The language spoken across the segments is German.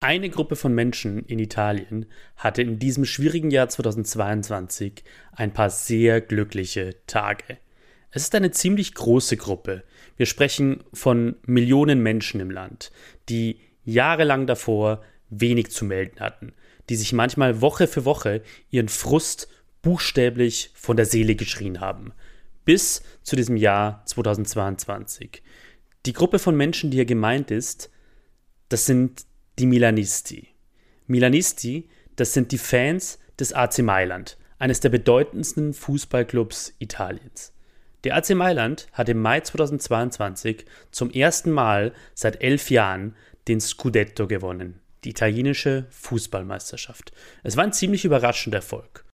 Eine Gruppe von Menschen in Italien hatte in diesem schwierigen Jahr 2022 ein paar sehr glückliche Tage. Es ist eine ziemlich große Gruppe. Wir sprechen von Millionen Menschen im Land, die jahrelang davor wenig zu melden hatten, die sich manchmal Woche für Woche ihren Frust buchstäblich von der Seele geschrien haben. Bis zu diesem Jahr 2022. Die Gruppe von Menschen, die hier gemeint ist, das sind die Milanisti. Milanisti, das sind die Fans des AC Mailand, eines der bedeutendsten Fußballclubs Italiens. Der AC Mailand hat im Mai 2022 zum ersten Mal seit elf Jahren den Scudetto gewonnen, die italienische Fußballmeisterschaft. Es war ein ziemlich überraschender Erfolg.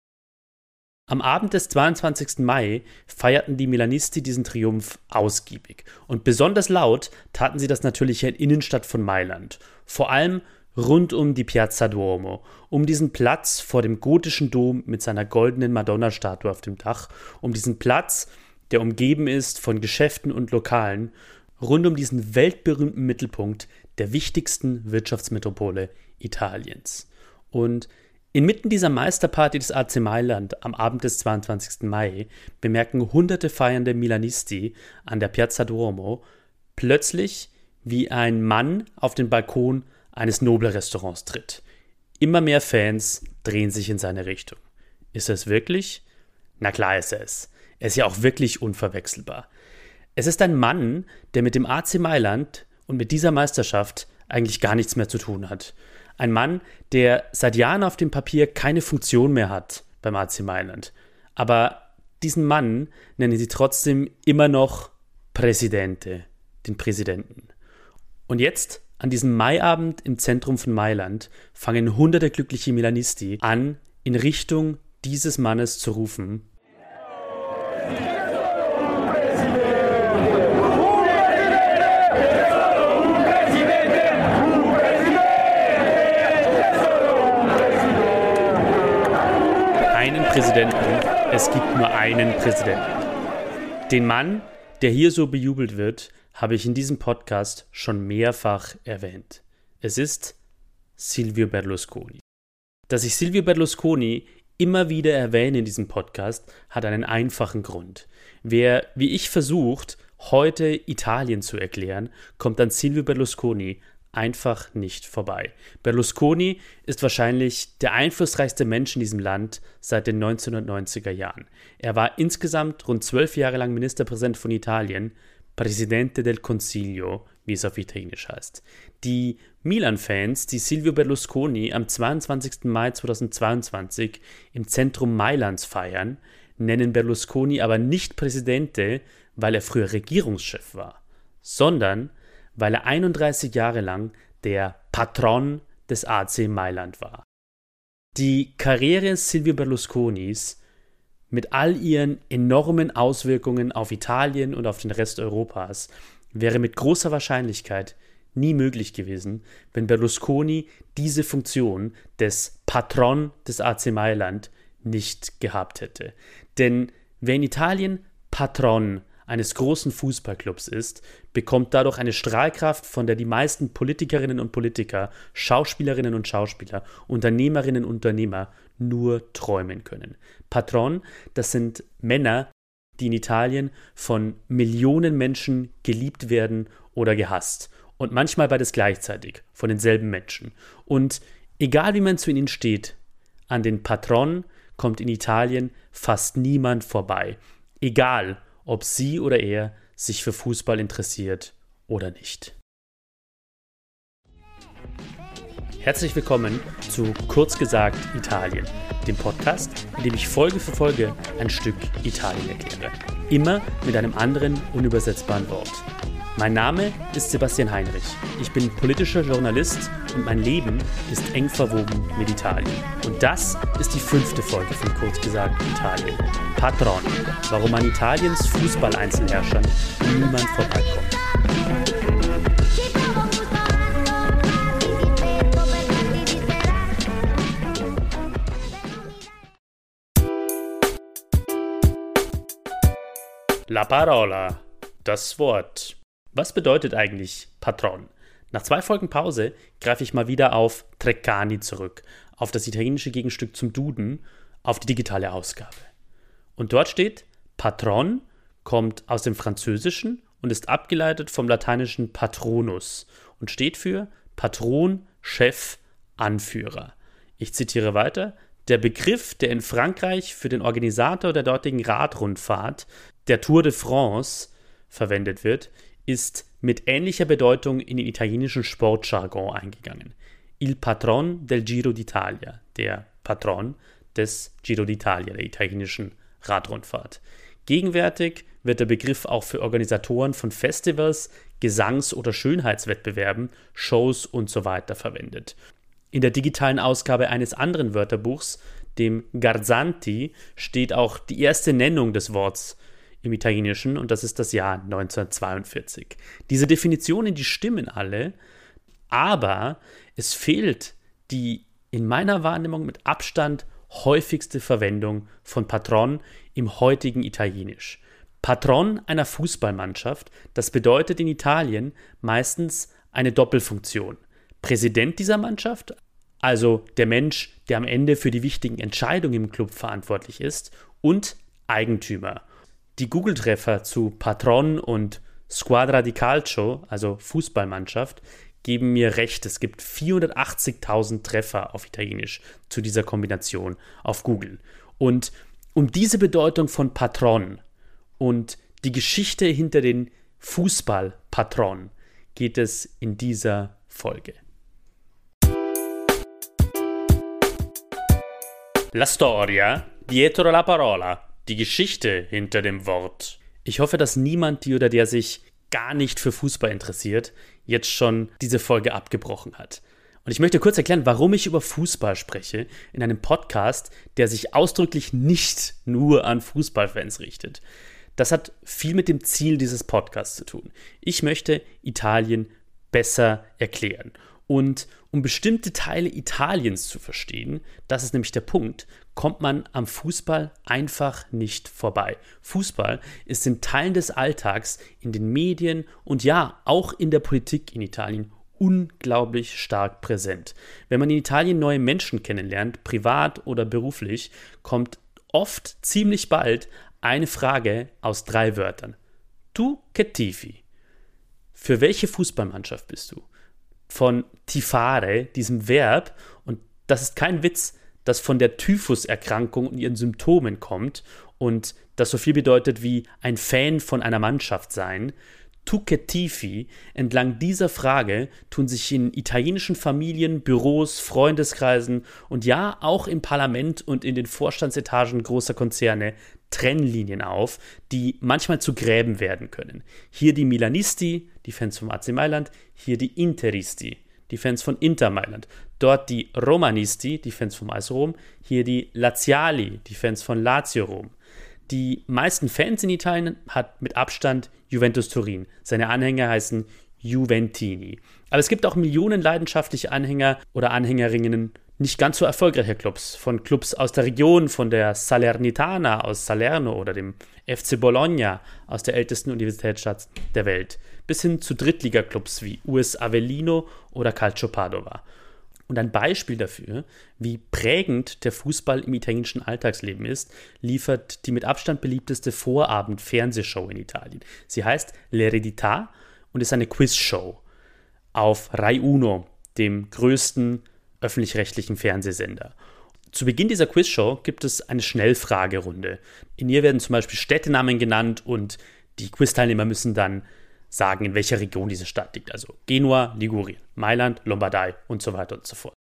Am Abend des 22. Mai feierten die Milanisti diesen Triumph ausgiebig. Und besonders laut taten sie das natürlich in der Innenstadt von Mailand. Vor allem rund um die Piazza Duomo, um diesen Platz vor dem gotischen Dom mit seiner goldenen Madonna-Statue auf dem Dach, um diesen Platz, der umgeben ist von Geschäften und Lokalen, rund um diesen weltberühmten Mittelpunkt der wichtigsten Wirtschaftsmetropole Italiens. Und Inmitten dieser Meisterparty des AC Mailand am Abend des 22. Mai bemerken hunderte feiernde Milanisti an der Piazza Duomo plötzlich, wie ein Mann auf den Balkon eines Nobel-Restaurants tritt. Immer mehr Fans drehen sich in seine Richtung. Ist er es wirklich? Na klar ist er es. Er ist ja auch wirklich unverwechselbar. Es ist ein Mann, der mit dem AC Mailand und mit dieser Meisterschaft eigentlich gar nichts mehr zu tun hat. Ein Mann, der seit Jahren auf dem Papier keine Funktion mehr hat beim AC Mailand. Aber diesen Mann nennen sie trotzdem immer noch Presidente, den Präsidenten. Und jetzt, an diesem Maiabend im Zentrum von Mailand, fangen hunderte glückliche Milanisti an, in Richtung dieses Mannes zu rufen Präsidenten, es gibt nur einen Präsidenten. Den Mann, der hier so bejubelt wird, habe ich in diesem Podcast schon mehrfach erwähnt. Es ist Silvio Berlusconi. Dass ich Silvio Berlusconi immer wieder erwähne in diesem Podcast, hat einen einfachen Grund. Wer, wie ich versucht, heute Italien zu erklären, kommt an Silvio Berlusconi einfach nicht vorbei. Berlusconi ist wahrscheinlich der einflussreichste Mensch in diesem Land seit den 1990er Jahren. Er war insgesamt rund zwölf Jahre lang Ministerpräsident von Italien, Presidente del Consiglio, wie es auf Italienisch heißt. Die Milan-Fans, die Silvio Berlusconi am 22. Mai 2022 im Zentrum Mailands feiern, nennen Berlusconi aber nicht Presidente, weil er früher Regierungschef war, sondern weil er 31 Jahre lang der Patron des AC Mailand war. Die Karriere Silvio Berlusconis mit all ihren enormen Auswirkungen auf Italien und auf den Rest Europas wäre mit großer Wahrscheinlichkeit nie möglich gewesen, wenn Berlusconi diese Funktion des Patron des AC Mailand nicht gehabt hätte. Denn wer in Italien Patron eines großen Fußballclubs ist, bekommt dadurch eine Strahlkraft, von der die meisten Politikerinnen und Politiker, Schauspielerinnen und Schauspieler, Unternehmerinnen und Unternehmer nur träumen können. Patron, das sind Männer, die in Italien von Millionen Menschen geliebt werden oder gehasst. Und manchmal beides gleichzeitig, von denselben Menschen. Und egal wie man zu ihnen steht, an den Patron kommt in Italien fast niemand vorbei. Egal, ob sie oder er sich für Fußball interessiert oder nicht. Herzlich willkommen zu Kurz gesagt Italien, dem Podcast, in dem ich Folge für Folge ein Stück Italien erkläre. Immer mit einem anderen unübersetzbaren Wort. Mein Name ist Sebastian Heinrich. Ich bin politischer Journalist und mein Leben ist eng verwoben mit Italien. Und das ist die fünfte Folge von Kurz gesagt Italien. Patron, warum an Italiens Fußball-Einzelherrschern niemand vorbeikommt. La parola, das Wort. Was bedeutet eigentlich Patron? Nach zwei Folgen Pause greife ich mal wieder auf Treccani zurück, auf das italienische Gegenstück zum Duden, auf die digitale Ausgabe. Und dort steht, Patron kommt aus dem Französischen und ist abgeleitet vom lateinischen Patronus und steht für Patron, Chef, Anführer. Ich zitiere weiter. Der Begriff, der in Frankreich für den Organisator der dortigen Radrundfahrt, der Tour de France, verwendet wird, ist mit ähnlicher Bedeutung in den italienischen Sportjargon eingegangen. Il patron del Giro d'Italia, der Patron des Giro d'Italia, der italienischen Radrundfahrt. Gegenwärtig wird der Begriff auch für Organisatoren von Festivals, Gesangs- oder Schönheitswettbewerben, Shows und so weiter verwendet. In der digitalen Ausgabe eines anderen Wörterbuchs, dem Garzanti, steht auch die erste Nennung des Worts im Italienischen und das ist das Jahr 1942. Diese Definitionen, die stimmen alle, aber es fehlt die in meiner Wahrnehmung mit Abstand häufigste Verwendung von Patron im heutigen Italienisch. Patron einer Fußballmannschaft, das bedeutet in Italien meistens eine Doppelfunktion. Präsident dieser Mannschaft, also der Mensch, der am Ende für die wichtigen Entscheidungen im Club verantwortlich ist, und Eigentümer. Die Google-Treffer zu Patron und Squadra di Calcio, also Fußballmannschaft, geben mir recht. Es gibt 480.000 Treffer auf Italienisch zu dieser Kombination auf Google. Und um diese Bedeutung von Patron und die Geschichte hinter den Fußballpatron geht es in dieser Folge. La storia dietro la parola. Die Geschichte hinter dem Wort. Ich hoffe, dass niemand die oder der sich gar nicht für Fußball interessiert, jetzt schon diese Folge abgebrochen hat. Und ich möchte kurz erklären, warum ich über Fußball spreche in einem Podcast, der sich ausdrücklich nicht nur an Fußballfans richtet. Das hat viel mit dem Ziel dieses Podcasts zu tun. Ich möchte Italien besser erklären. Und um bestimmte Teile Italiens zu verstehen, das ist nämlich der Punkt, kommt man am Fußball einfach nicht vorbei. Fußball ist in Teilen des Alltags, in den Medien und ja, auch in der Politik in Italien unglaublich stark präsent. Wenn man in Italien neue Menschen kennenlernt, privat oder beruflich, kommt oft ziemlich bald eine Frage aus drei Wörtern. Tu che tifi? Für welche Fußballmannschaft bist du? Von tifare, diesem Verb, und das ist kein Witz, das von der Typhuserkrankung und ihren Symptomen kommt und das so viel bedeutet wie ein Fan von einer Mannschaft sein. Tuketifi, entlang dieser Frage tun sich in italienischen Familien, Büros, Freundeskreisen und ja auch im Parlament und in den Vorstandsetagen großer Konzerne Trennlinien auf, die manchmal zu Gräben werden können. Hier die Milanisti, die Fans vom AC Mailand, hier die Interisti, die Fans von Inter Mailand. Dort die Romanisti, die Fans vom AS Rom. Hier die Laziali, die Fans von Lazio Rom. Die meisten Fans in Italien hat mit Abstand Juventus Turin. Seine Anhänger heißen Juventini. Aber es gibt auch Millionen leidenschaftliche Anhänger oder Anhängerinnen nicht ganz so erfolgreicher Clubs. Von Clubs aus der Region, von der Salernitana aus Salerno oder dem FC Bologna aus der ältesten Universitätsstadt der Welt bis hin zu Drittligaklubs wie US Avellino oder Calcio Padova. Und ein Beispiel dafür, wie prägend der Fußball im italienischen Alltagsleben ist, liefert die mit Abstand beliebteste Vorabend-Fernsehshow in Italien. Sie heißt L'Eredità und ist eine Quizshow auf Rai Uno, dem größten öffentlich-rechtlichen Fernsehsender. Zu Beginn dieser Quizshow gibt es eine Schnellfragerunde. In ihr werden zum Beispiel Städtenamen genannt und die Quizteilnehmer müssen dann sagen, in welcher Region diese Stadt liegt. Also Genua, Ligurien, Mailand, Lombardei und so weiter und so fort.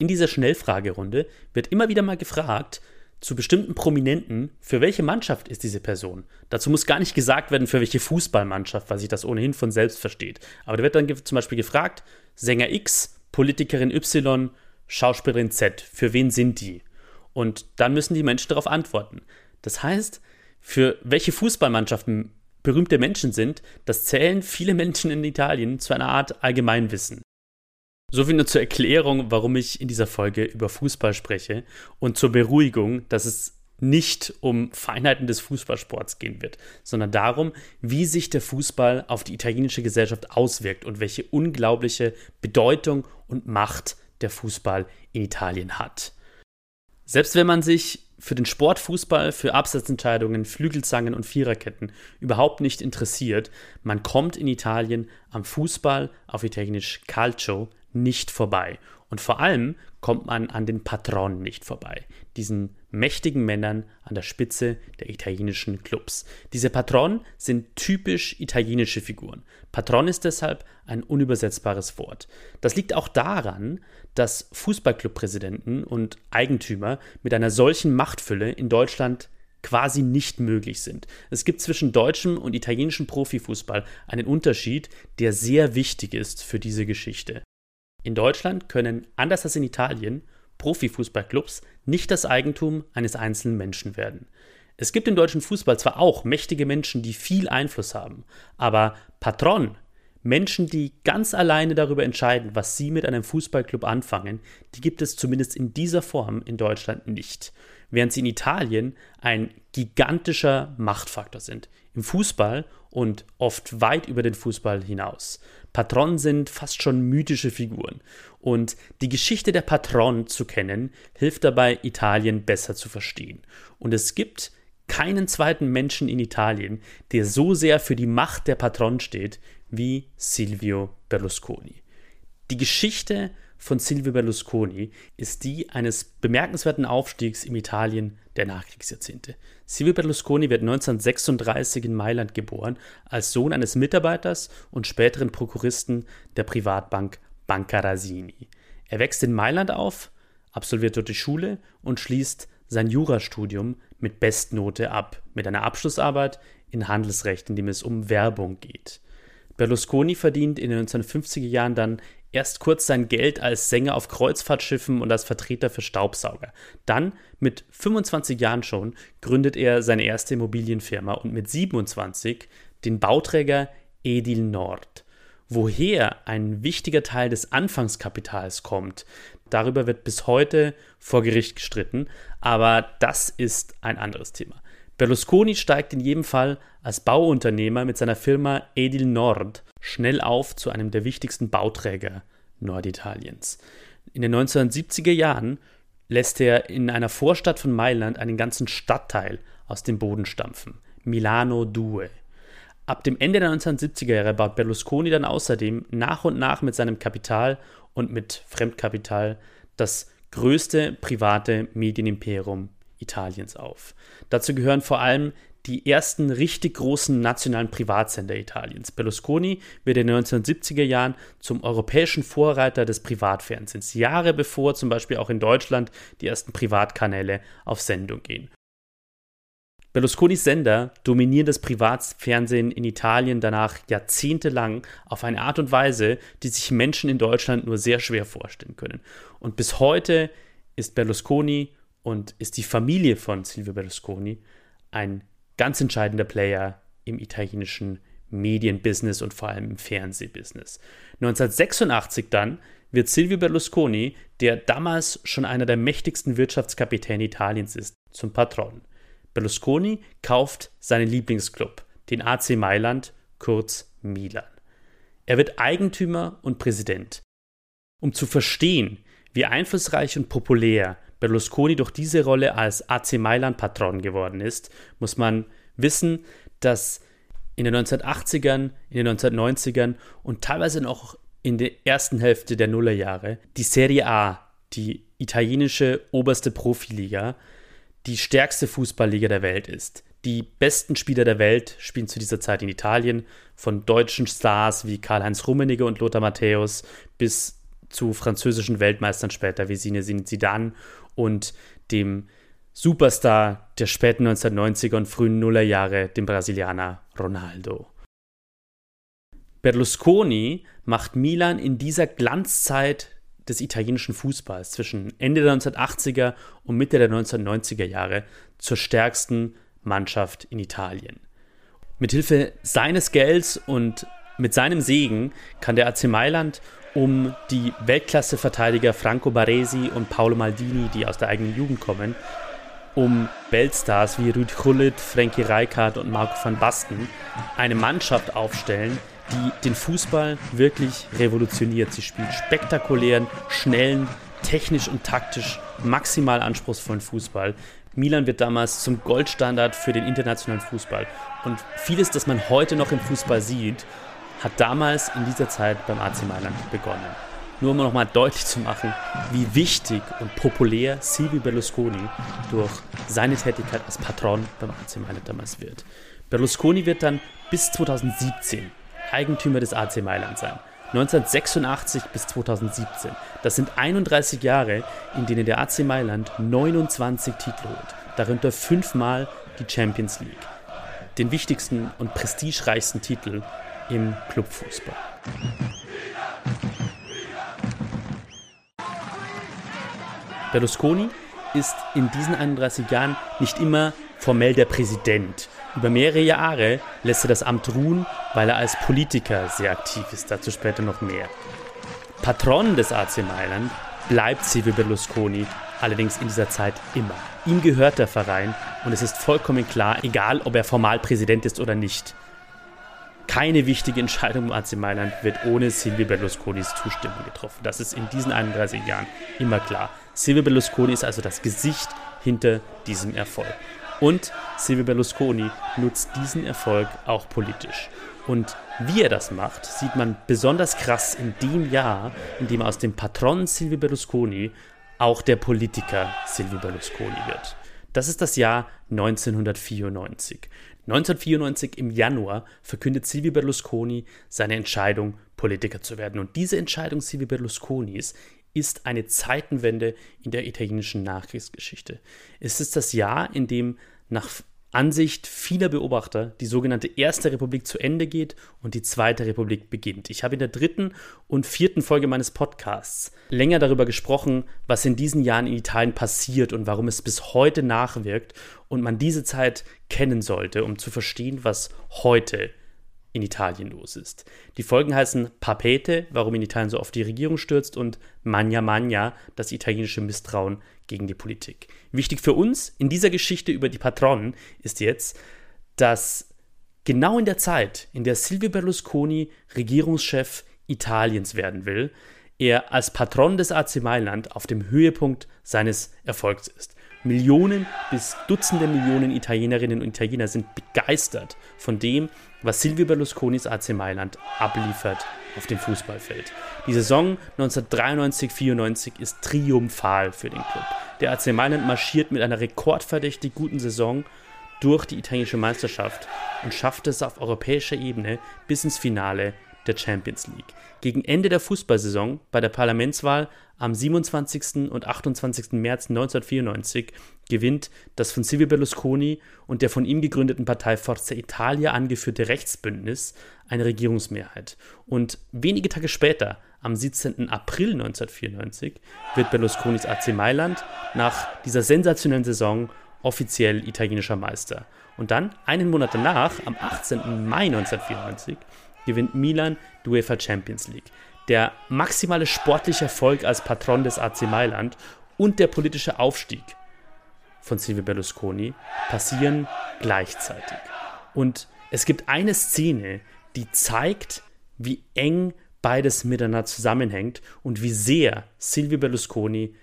In dieser Schnellfragerunde wird immer wieder mal gefragt, zu bestimmten Prominenten, für welche Mannschaft ist diese Person? Dazu muss gar nicht gesagt werden, für welche Fußballmannschaft, weil sich das ohnehin von selbst versteht. Aber da wird dann zum Beispiel gefragt, Sänger X, Politikerin Y, Schauspielerin Z, für wen sind die? Und dann müssen die Menschen darauf antworten. Das heißt, für welche Fußballmannschaften berühmte Menschen sind, das zählen viele Menschen in Italien zu einer Art Allgemeinwissen. Soviel nur zur Erklärung, warum ich in dieser Folge über Fußball spreche und zur Beruhigung, dass es nicht um Feinheiten des Fußballsports gehen wird, sondern darum, wie sich der Fußball auf die italienische Gesellschaft auswirkt und welche unglaubliche Bedeutung und Macht der Fußball in Italien hat. Selbst wenn man sich für den Sport Fußball, für Absatzentscheidungen, Flügelzangen und Viererketten überhaupt nicht interessiert, man kommt in Italien am Fußball, auf Italienisch Calcio, nicht vorbei. Und vor allem kommt man an den Patronen nicht vorbei, diesen mächtigen Männern an der Spitze der italienischen Clubs. Diese Patronen sind typisch italienische Figuren. Patron ist deshalb ein unübersetzbares Wort. Das liegt auch daran, dass Fußballclubpräsidenten und Eigentümer mit einer solchen Machtfülle in Deutschland quasi nicht möglich sind. Es gibt zwischen deutschem und italienischem Profifußball einen Unterschied, der sehr wichtig ist für diese Geschichte. In Deutschland können, anders als in Italien, Profifußballclubs nicht das Eigentum eines einzelnen Menschen werden. Es gibt im deutschen Fußball zwar auch mächtige Menschen, die viel Einfluss haben, aber Patron, Menschen, die ganz alleine darüber entscheiden, was sie mit einem Fußballclub anfangen, die gibt es zumindest in dieser Form in Deutschland nicht. Während sie in Italien ein gigantischer Machtfaktor sind. Im Fußball und oft weit über den Fußball hinaus. Patronen sind fast schon mythische Figuren. Und die Geschichte der Patronen zu kennen, hilft dabei, Italien besser zu verstehen. Und es gibt keinen zweiten Menschen in Italien, der so sehr für die Macht der Patronen steht wie Silvio Berlusconi. Die Geschichte von Silvio Berlusconi ist die eines bemerkenswerten Aufstiegs im Italien der Nachkriegsjahrzehnte. Silvio Berlusconi wird 1936 in Mailand geboren, als Sohn eines Mitarbeiters und späteren Prokuristen der Privatbank Banca Rasini. Er wächst in Mailand auf, absolviert dort die Schule und schließt sein Jurastudium mit Bestnote ab, mit einer Abschlussarbeit in Handelsrecht, in dem es um Werbung geht. Berlusconi verdient in den 1950er Jahren dann erst kurz sein Geld als Sänger auf Kreuzfahrtschiffen und als Vertreter für Staubsauger. Dann, mit 25 Jahren schon, gründet er seine erste Immobilienfirma und mit 27 den Bauträger Edil Nord. Woher ein wichtiger Teil des Anfangskapitals kommt, darüber wird bis heute vor Gericht gestritten, aber das ist ein anderes Thema. Berlusconi steigt in jedem Fall als Bauunternehmer mit seiner Firma Edil Nord schnell auf zu einem der wichtigsten Bauträger Norditaliens. In den 1970er Jahren lässt er in einer Vorstadt von Mailand einen ganzen Stadtteil aus dem Boden stampfen. Milano Due. Ab dem Ende der 1970er Jahre baut Berlusconi dann außerdem nach und nach mit seinem Kapital und mit Fremdkapital das größte private Medienimperium Italiens auf. Dazu gehören vor allem die ersten richtig großen nationalen Privatsender Italiens. Berlusconi wird in den 1970er Jahren zum europäischen Vorreiter des Privatfernsehens, Jahre bevor zum Beispiel auch in Deutschland die ersten Privatkanäle auf Sendung gehen. Berlusconis Sender dominieren das Privatfernsehen in Italien danach jahrzehntelang auf eine Art und Weise, die sich Menschen in Deutschland nur sehr schwer vorstellen können. Und bis heute ist Berlusconi und ist die Familie von Silvio Berlusconi ein ganz entscheidender Player im italienischen Medienbusiness und vor allem im Fernsehbusiness. 1986 dann wird Silvio Berlusconi, der damals schon einer der mächtigsten Wirtschaftskapitäne Italiens ist, zum Patron. Berlusconi kauft seinen Lieblingsclub, den AC Mailand, kurz Milan. Er wird Eigentümer und Präsident. Um zu verstehen, wie einflussreich und populär Berlusconi durch diese Rolle als AC Mailand-Patron geworden ist, muss man wissen, dass in den 1980ern, in den 1990ern und teilweise noch in der ersten Hälfte der Nullerjahre die Serie A, die italienische oberste Profiliga, die stärkste Fußballliga der Welt ist. Die besten Spieler der Welt spielen zu dieser Zeit in Italien, von deutschen Stars wie Karl-Heinz Rummenigge und Lothar Matthäus bis zu französischen Weltmeistern später wie Zinedine Zidane und dem Superstar der späten 1990er und frühen Nullerjahre, dem Brasilianer Ronaldo. Berlusconi macht Milan in dieser Glanzzeit des italienischen Fußballs zwischen Ende der 1980er und Mitte der 1990er Jahre zur stärksten Mannschaft in Italien. Mithilfe seines Gelds und mit seinem Segen kann der AC Mailand um die Weltklasse-Verteidiger Franco Baresi und Paolo Maldini, die aus der eigenen Jugend kommen, um Weltstars wie Rüd Gullit, Frankie Rijkaard und Marco van Basten eine Mannschaft aufstellen, die den Fußball wirklich revolutioniert. Sie spielt spektakulären, schnellen, technisch und taktisch maximal anspruchsvollen Fußball. Milan wird damals zum Goldstandard für den internationalen Fußball. Und vieles, das man heute noch im Fußball sieht, hat damals in dieser Zeit beim AC Mailand begonnen. Nur um nochmal deutlich zu machen, wie wichtig und populär Silvio Berlusconi durch seine Tätigkeit als Patron beim AC Mailand damals wird. Berlusconi wird dann bis 2017 Eigentümer des AC Mailand sein. 1986 bis 2017. Das sind 31 Jahre, in denen der AC Mailand 29 Titel holt, darunter fünfmal die Champions League. Den wichtigsten und prestigereichsten Titel im Clubfußball. Berlusconi ist in diesen 31 Jahren nicht immer formell der Präsident. Über mehrere Jahre lässt er das Amt ruhen, weil er als Politiker sehr aktiv ist. Dazu später noch mehr. Patron des AC Mailand bleibt Silvio Berlusconi allerdings in dieser Zeit immer. Ihm gehört der Verein und es ist vollkommen klar, egal ob er formal Präsident ist oder nicht. Keine wichtige Entscheidung im AC Mailand wird ohne Silvio Berlusconis Zustimmung getroffen. Das ist in diesen 31 Jahren immer klar. Silvio Berlusconi ist also das Gesicht hinter diesem Erfolg. Und Silvio Berlusconi nutzt diesen Erfolg auch politisch. Und wie er das macht, sieht man besonders krass in dem Jahr, in dem aus dem Patron Silvio Berlusconi auch der Politiker Silvio Berlusconi wird. Das ist das Jahr 1994. 1994 im Januar verkündet Silvio Berlusconi seine Entscheidung, Politiker zu werden. Und diese Entscheidung Silvio Berlusconis ist eine Zeitenwende in der italienischen Nachkriegsgeschichte. Es ist das Jahr, in dem nach Ansicht vieler Beobachter die sogenannte Erste Republik zu Ende geht und die Zweite Republik beginnt. Ich habe in der dritten und vierten Folge meines Podcasts länger darüber gesprochen, was in diesen Jahren in Italien passiert und warum es bis heute nachwirkt und man diese Zeit kennen sollte, um zu verstehen, was heute in Italien los ist. Die Folgen heißen Papete, warum in Italien so oft die Regierung stürzt, und Magna Magna, das italienische Misstrauen gegen die Politik. Wichtig für uns in dieser Geschichte über die Patronen ist jetzt, dass genau in der Zeit, in der Silvio Berlusconi Regierungschef Italiens werden will, er als Patron des AC Mailand auf dem Höhepunkt seines Erfolgs ist. Millionen bis Dutzende Millionen Italienerinnen und Italiener sind begeistert von dem, was Silvio Berlusconis AC Mailand abliefert auf dem Fußballfeld. Die Saison 1993-94 ist triumphal für den Club. Der AC Mailand marschiert mit einer rekordverdächtig guten Saison durch die italienische Meisterschaft und schafft es auf europäischer Ebene bis ins Finale der Champions League. Gegen Ende der Fußballsaison bei der Parlamentswahl am 27. und 28. März 1994 gewinnt das von Silvio Berlusconi und der von ihm gegründeten Partei Forza Italia angeführte Rechtsbündnis eine Regierungsmehrheit. Und wenige Tage später, am 17. April 1994, wird Berlusconis AC Mailand nach dieser sensationellen Saison offiziell italienischer Meister. Und dann, einen Monat danach, am 18. Mai 1994, gewinnt Milan die UEFA Champions League. Der maximale sportliche Erfolg als Patron des AC Mailand und der politische Aufstieg von Silvio Berlusconi passieren gleichzeitig. Und es gibt eine Szene, die zeigt, wie eng beides miteinander zusammenhängt und wie sehr Silvio Berlusconi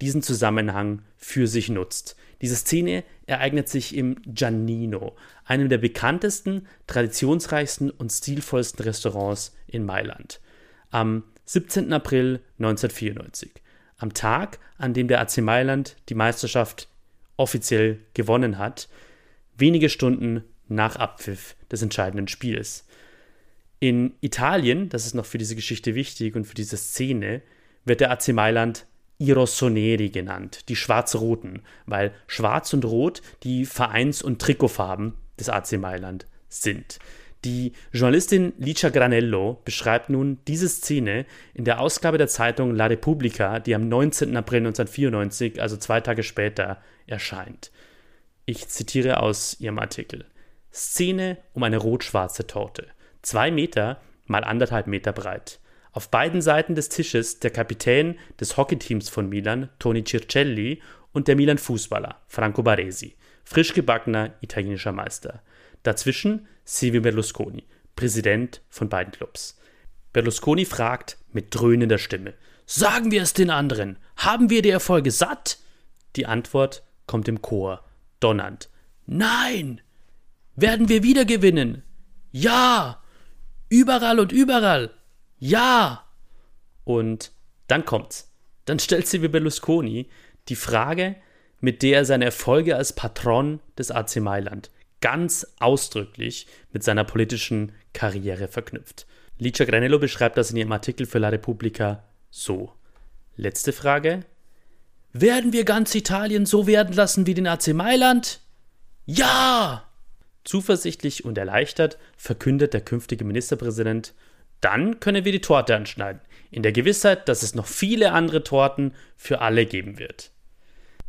diesen Zusammenhang für sich nutzt. Diese Szene ereignet sich im Giannino, einem der bekanntesten, traditionsreichsten und stilvollsten Restaurants in Mailand. Am 17. April 1994, am Tag, an dem der AC Mailand die Meisterschaft offiziell gewonnen hat, wenige Stunden nach Abpfiff des entscheidenden Spiels. In Italien, das ist noch für diese Geschichte wichtig und für diese Szene, wird der AC Mailand i Rossoneri genannt, die Schwarz-Roten, weil Schwarz und Rot die Vereins- und Trikotfarben des AC Mailand sind. Die Journalistin Licia Granello beschreibt nun diese Szene in der Ausgabe der Zeitung La Repubblica, die am 19. April 1994, also zwei Tage später, erscheint. Ich zitiere aus ihrem Artikel. Szene um eine rot-schwarze Torte. Zwei Meter mal anderthalb Meter breit. Auf beiden Seiten des Tisches der Kapitän des Hockeyteams von Milan, Toni Circelli, und der Milan-Fußballer Franco Baresi, frisch gebackener italienischer Meister. Dazwischen Silvio Berlusconi, Präsident von beiden Clubs. Berlusconi fragt mit dröhnender Stimme: Sagen wir es den anderen? Haben wir die Erfolge satt? Die Antwort kommt im Chor, donnernd. Nein! Werden wir wieder gewinnen? Ja! Überall und überall! Ja! Und dann kommt's. Dann stellt Silvio Berlusconi die Frage, mit der er seine Erfolge als Patron des AC Mailand ganz ausdrücklich mit seiner politischen Karriere verknüpft. Licia Granello beschreibt das in ihrem Artikel für La Repubblica so. Letzte Frage. Werden wir ganz Italien so werden lassen wie den AC Mailand? Ja! Zuversichtlich und erleichtert verkündet der künftige Ministerpräsident, dann können wir die Torte anschneiden, in der Gewissheit, dass es noch viele andere Torten für alle geben wird.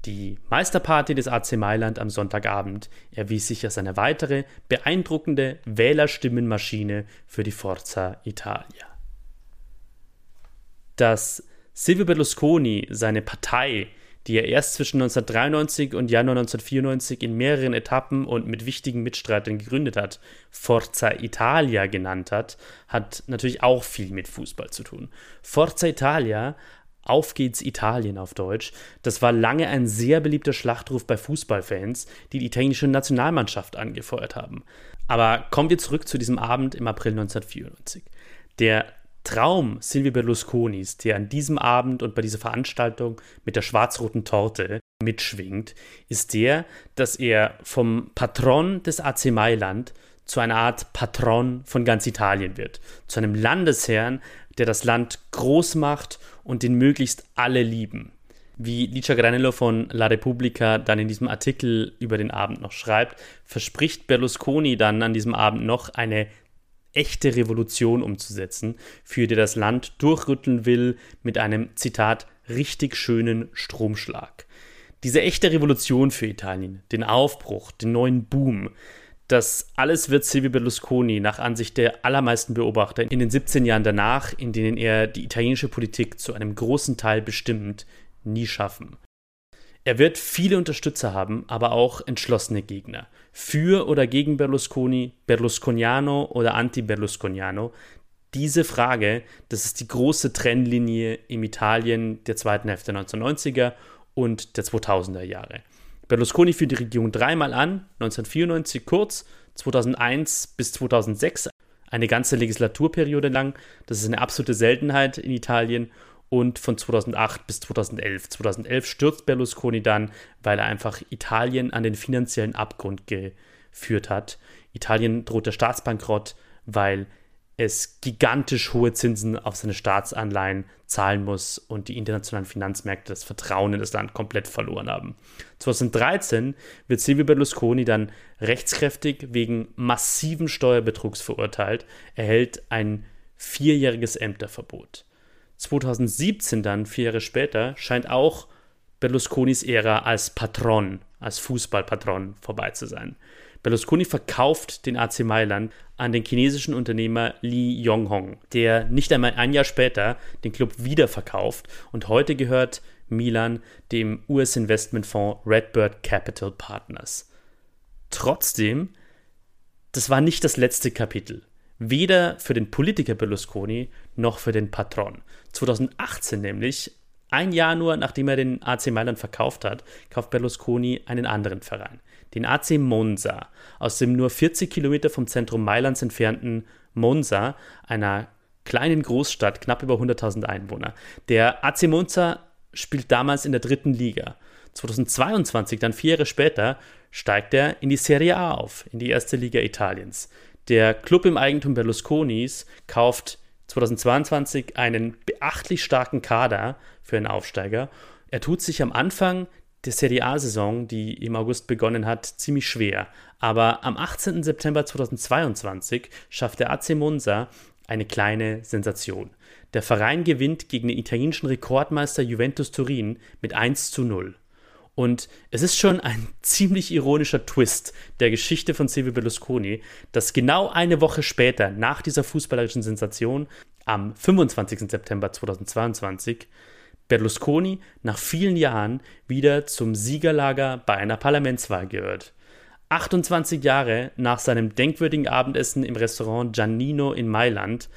Die Meisterparty des AC Mailand am Sonntagabend erwies sich als eine weitere beeindruckende Wählerstimmenmaschine für die Forza Italia. Dass Silvio Berlusconi seine Partei, die er erst zwischen 1993 und Januar 1994 in mehreren Etappen und mit wichtigen Mitstreitern gegründet hat, Forza Italia genannt hat, hat natürlich auch viel mit Fußball zu tun. Forza Italia auf geht's Italien auf Deutsch. Das war lange ein sehr beliebter Schlachtruf bei Fußballfans, die die italienische Nationalmannschaft angefeuert haben. Aber kommen wir zurück zu diesem Abend im April 1994. Der Traum Silvio Berlusconis, der an diesem Abend und bei dieser Veranstaltung mit der schwarz-roten Torte mitschwingt, ist der, dass er vom Patron des AC Mailand zu einer Art Patron von ganz Italien wird, zu einem Landesherrn, der das Land groß macht und den möglichst alle lieben. Wie Licia Granello von La Repubblica dann in diesem Artikel über den Abend noch schreibt, verspricht Berlusconi dann an diesem Abend noch eine echte Revolution umzusetzen, für die das Land durchrütteln will mit einem, Zitat, richtig schönen Stromschlag. Diese echte Revolution für Italien, den Aufbruch, den neuen Boom, das alles wird Silvio Berlusconi nach Ansicht der allermeisten Beobachter in den 17 Jahren danach, in denen er die italienische Politik zu einem großen Teil bestimmt, nie schaffen. Er wird viele Unterstützer haben, aber auch entschlossene Gegner. Für oder gegen Berlusconi, Berlusconiano oder Anti-Berlusconiano. Diese Frage, das ist die große Trennlinie im Italien der zweiten Hälfte der 1990er und der 2000er Jahre. Berlusconi führt die Regierung dreimal an, 1994 kurz, 2001 bis 2006 eine ganze Legislaturperiode lang. Das ist eine absolute Seltenheit in Italien. Und von 2008 bis 2011. 2011 stürzt Berlusconi dann, weil er einfach Italien an den finanziellen Abgrund geführt hat. Italien droht der Staatsbankrott, weil es gigantisch hohe Zinsen auf seine Staatsanleihen zahlen muss und die internationalen Finanzmärkte das Vertrauen in das Land komplett verloren haben. 2013 wird Silvio Berlusconi dann rechtskräftig wegen massiven Steuerbetrugs verurteilt, erhält ein vierjähriges Ämterverbot. 2017 dann, vier Jahre später, scheint auch Berlusconis Ära als Patron, als Fußballpatron vorbei zu sein. Berlusconi verkauft den AC Mailand an den chinesischen Unternehmer Li Yonghong, der nicht einmal ein Jahr später den Club wieder verkauft und heute gehört Milan dem US-Investmentfonds Redbird Capital Partners. Trotzdem, das war nicht das letzte Kapitel. Weder für den Politiker Berlusconi noch für den Patron. 2018 nämlich, ein Jahr nur nachdem er den AC Mailand verkauft hat, kauft Berlusconi einen anderen Verein den AC Monza aus dem nur 40 Kilometer vom Zentrum Mailands entfernten Monza, einer kleinen Großstadt, knapp über 100.000 Einwohner. Der AC Monza spielt damals in der dritten Liga. 2022, dann vier Jahre später, steigt er in die Serie A auf, in die erste Liga Italiens. Der Club im Eigentum Berlusconis kauft 2022 einen beachtlich starken Kader für einen Aufsteiger. Er tut sich am Anfang der Serie A-Saison, die im August begonnen hat, ziemlich schwer. Aber am 18. September 2022 schafft der AC Monza eine kleine Sensation. Der Verein gewinnt gegen den italienischen Rekordmeister Juventus Turin mit 1 zu 0. Und es ist schon ein ziemlich ironischer Twist der Geschichte von Silvio Berlusconi, dass genau eine Woche später, nach dieser fußballerischen Sensation, am 25. September 2022, Berlusconi nach vielen Jahren wieder zum Siegerlager bei einer Parlamentswahl gehört. 28 Jahre nach seinem denkwürdigen Abendessen im Restaurant Giannino in Mailand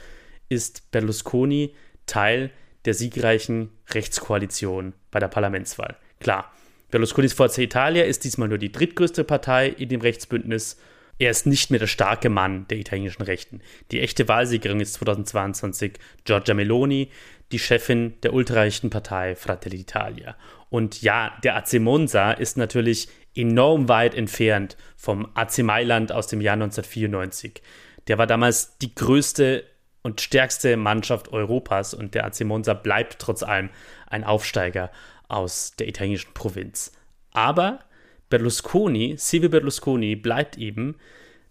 ist Berlusconi Teil der siegreichen Rechtskoalition bei der Parlamentswahl. Klar, Berlusconis Forza Italia ist diesmal nur die drittgrößte Partei in dem Rechtsbündnis. Er ist nicht mehr der starke Mann der italienischen Rechten. Die echte Wahlsiegerin ist 2022 Giorgia Meloni, die Chefin der ultrarechten Partei Fratelli d'Italia. Und ja, der AC Monza ist natürlich enorm weit entfernt vom AC Mailand aus dem Jahr 1994. Der war damals die größte und stärkste Mannschaft Europas und der AC Monza bleibt trotz allem ein Aufsteiger aus der italienischen Provinz. Aber Berlusconi, Silvio Berlusconi, bleibt eben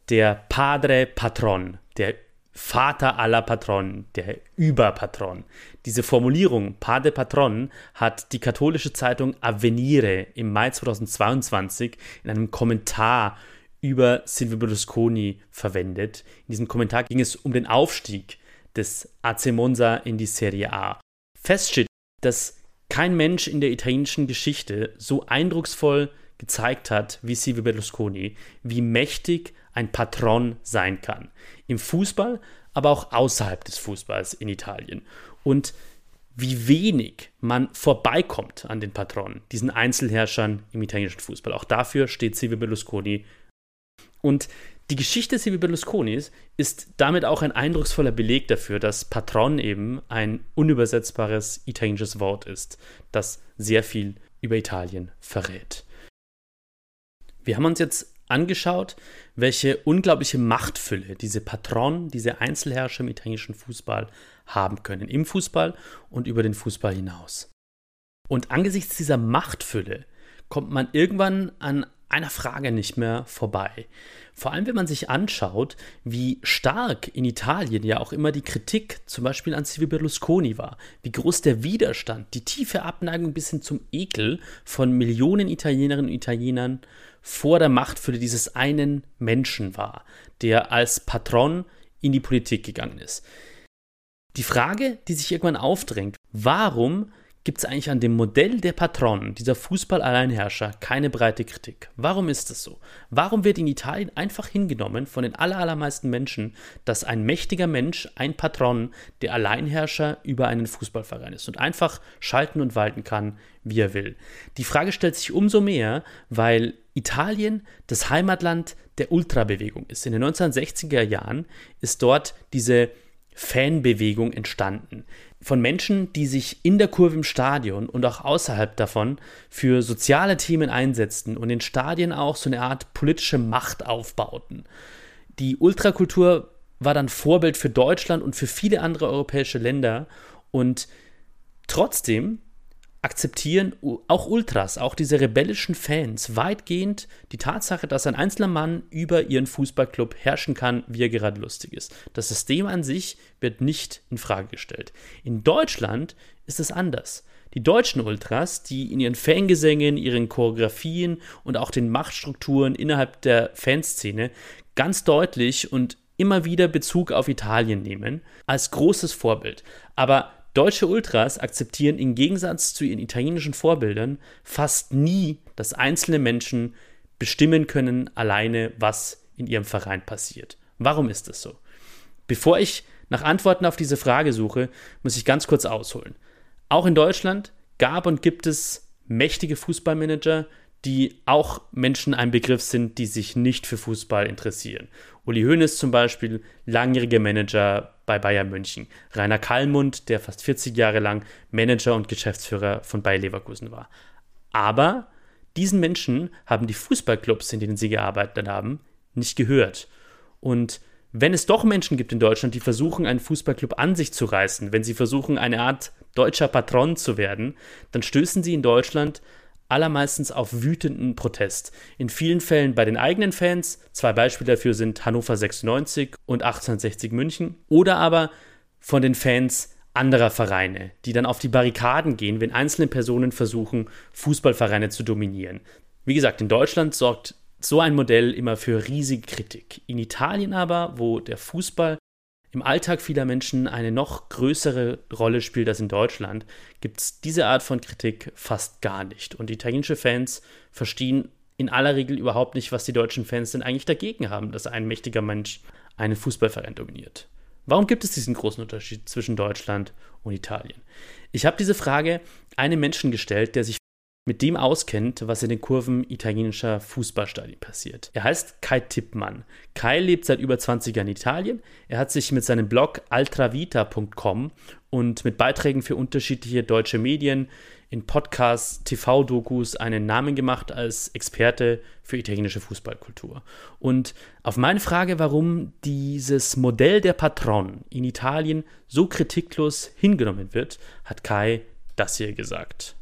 der Padre Patron, der Vater aller Patronen, der Überpatron. Diese Formulierung Padre Patron hat die katholische Zeitung Avvenire im Mai 2022 in einem Kommentar über Silvio Berlusconi verwendet. In diesem Kommentar ging es um den Aufstieg des AC Monza in die Serie A. Fest steht, dass kein Mensch in der italienischen Geschichte so eindrucksvoll gezeigt hat wie Silvio Berlusconi, wie mächtig ein Patron sein kann. Im Fußball, aber auch außerhalb des Fußballs in Italien. Und wie wenig man vorbeikommt an den Patronen, diesen Einzelherrschern im italienischen Fußball. Auch dafür steht Silvio Berlusconi. Und die Geschichte Silvio Berlusconis ist damit auch ein eindrucksvoller Beleg dafür, dass Patron eben ein unübersetzbares italienisches Wort ist, das sehr viel über Italien verrät. Wir haben uns jetzt angeschaut, welche unglaubliche Machtfülle diese Patron, diese Einzelherrscher im italienischen Fußball haben können, im Fußball und über den Fußball hinaus. Und angesichts dieser Machtfülle kommt man irgendwann an einer Frage nicht mehr vorbei. Vor allem, wenn man sich anschaut, wie stark in Italien ja auch immer die Kritik zum Beispiel an Silvio Berlusconi war, wie groß der Widerstand, die tiefe Abneigung bis hin zum Ekel von Millionen Italienerinnen und Italienern vor der Machtfülle dieses einen Menschen war, der als Patron in die Politik gegangen ist. Die Frage, die sich irgendwann aufdrängt, warum gibt es eigentlich an dem Modell der Patronen, dieser Fußball-Alleinherrscher, keine breite Kritik. Warum ist das so? Warum wird in Italien einfach hingenommen von den allermeisten Menschen, dass ein mächtiger Mensch, ein Patron, der Alleinherrscher über einen Fußballverein ist und einfach schalten und walten kann, wie er will? Die Frage stellt sich umso mehr, weil Italien das Heimatland der Ultrabewegung ist. In den 1960er Jahren ist dort diese Fanbewegung entstanden von Menschen, die sich in der Kurve im Stadion und auch außerhalb davon für soziale Themen einsetzten und in Stadien auch so eine Art politische Macht aufbauten. Die Ultrakultur war dann Vorbild für Deutschland und für viele andere europäische Länder und trotzdem akzeptieren auch Ultras, auch diese rebellischen Fans weitgehend die Tatsache, dass ein einzelner Mann über ihren Fußballclub herrschen kann, wie er gerade lustig ist. Das System an sich wird nicht in Frage gestellt. In Deutschland ist es anders. Die deutschen Ultras, die in ihren Fangesängen, ihren Choreografien und auch den Machtstrukturen innerhalb der Fanszene ganz deutlich und immer wieder Bezug auf Italien nehmen, als großes Vorbild. Aber Deutsche Ultras akzeptieren im Gegensatz zu ihren italienischen Vorbildern fast nie, dass einzelne Menschen bestimmen können alleine, was in ihrem Verein passiert. Warum ist das so? Bevor ich nach Antworten auf diese Frage suche, muss ich ganz kurz ausholen. Auch in Deutschland gab und gibt es mächtige Fußballmanager, die auch Menschen ein Begriff sind, die sich nicht für Fußball interessieren. Uli Hoeneß zum Beispiel, langjähriger Manager bei Bayern München. Rainer Kallmund, der fast 40 Jahre lang Manager und Geschäftsführer von Bayer Leverkusen war. Aber diesen Menschen haben die Fußballclubs, in denen sie gearbeitet haben, nicht gehört. Und wenn es doch Menschen gibt in Deutschland, die versuchen, einen Fußballclub an sich zu reißen, wenn sie versuchen, eine Art deutscher Patron zu werden, dann stößen sie in Deutschland allermeistens auf wütenden Protest. In vielen Fällen bei den eigenen Fans, zwei Beispiele dafür sind Hannover 96 und 1860 München, oder aber von den Fans anderer Vereine, die dann auf die Barrikaden gehen, wenn einzelne Personen versuchen, Fußballvereine zu dominieren. Wie gesagt, in Deutschland sorgt so ein Modell immer für riesige Kritik. In Italien aber, wo der Fußball im Alltag vieler Menschen eine noch größere Rolle spielt als in Deutschland, gibt es diese Art von Kritik fast gar nicht. Und italienische Fans verstehen in aller Regel überhaupt nicht, was die deutschen Fans denn eigentlich dagegen haben, dass ein mächtiger Mensch einen Fußballverein dominiert. Warum gibt es diesen großen Unterschied zwischen Deutschland und Italien? Ich habe diese Frage einem Menschen gestellt, der sich mit dem auskennt, was in den Kurven italienischer Fußballstadien passiert. Er heißt Kai Tippmann. Kai lebt seit über 20 Jahren in Italien. Er hat sich mit seinem Blog altravita.com und mit Beiträgen für unterschiedliche deutsche Medien in Podcasts, TV-Dokus einen Namen gemacht als Experte für italienische Fußballkultur. Und auf meine Frage, warum dieses Modell der Patron in Italien so kritiklos hingenommen wird, hat Kai das hier gesagt.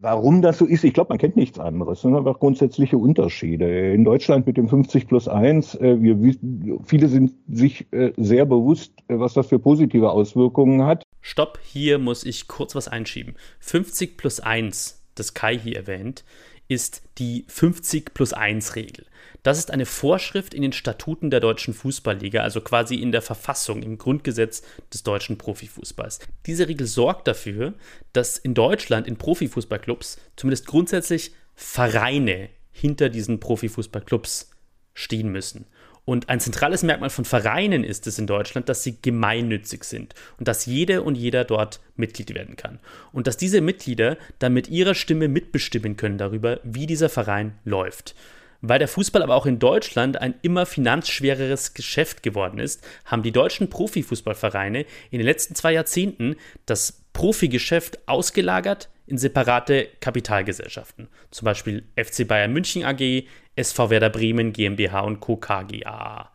Warum das so ist, ich glaube, man kennt nichts anderes. Es sind einfach grundsätzliche Unterschiede. In Deutschland mit dem 50 plus 1, äh, wir, viele sind sich äh, sehr bewusst, äh, was das für positive Auswirkungen hat. Stopp, hier muss ich kurz was einschieben. 50 plus 1, das Kai hier erwähnt, ist die 50 plus 1 Regel. Das ist eine Vorschrift in den Statuten der deutschen Fußballliga, also quasi in der Verfassung, im Grundgesetz des deutschen Profifußballs. Diese Regel sorgt dafür, dass in Deutschland in Profifußballclubs zumindest grundsätzlich Vereine hinter diesen Profifußballclubs stehen müssen. Und ein zentrales Merkmal von Vereinen ist es in Deutschland, dass sie gemeinnützig sind und dass jede und jeder dort Mitglied werden kann. Und dass diese Mitglieder dann mit ihrer Stimme mitbestimmen können darüber, wie dieser Verein läuft. Weil der Fußball aber auch in Deutschland ein immer finanzschwereres Geschäft geworden ist, haben die deutschen Profifußballvereine in den letzten zwei Jahrzehnten das Profigeschäft ausgelagert in separate Kapitalgesellschaften. Zum Beispiel FC Bayern München AG, SV Werder Bremen GmbH und Co. KGaA.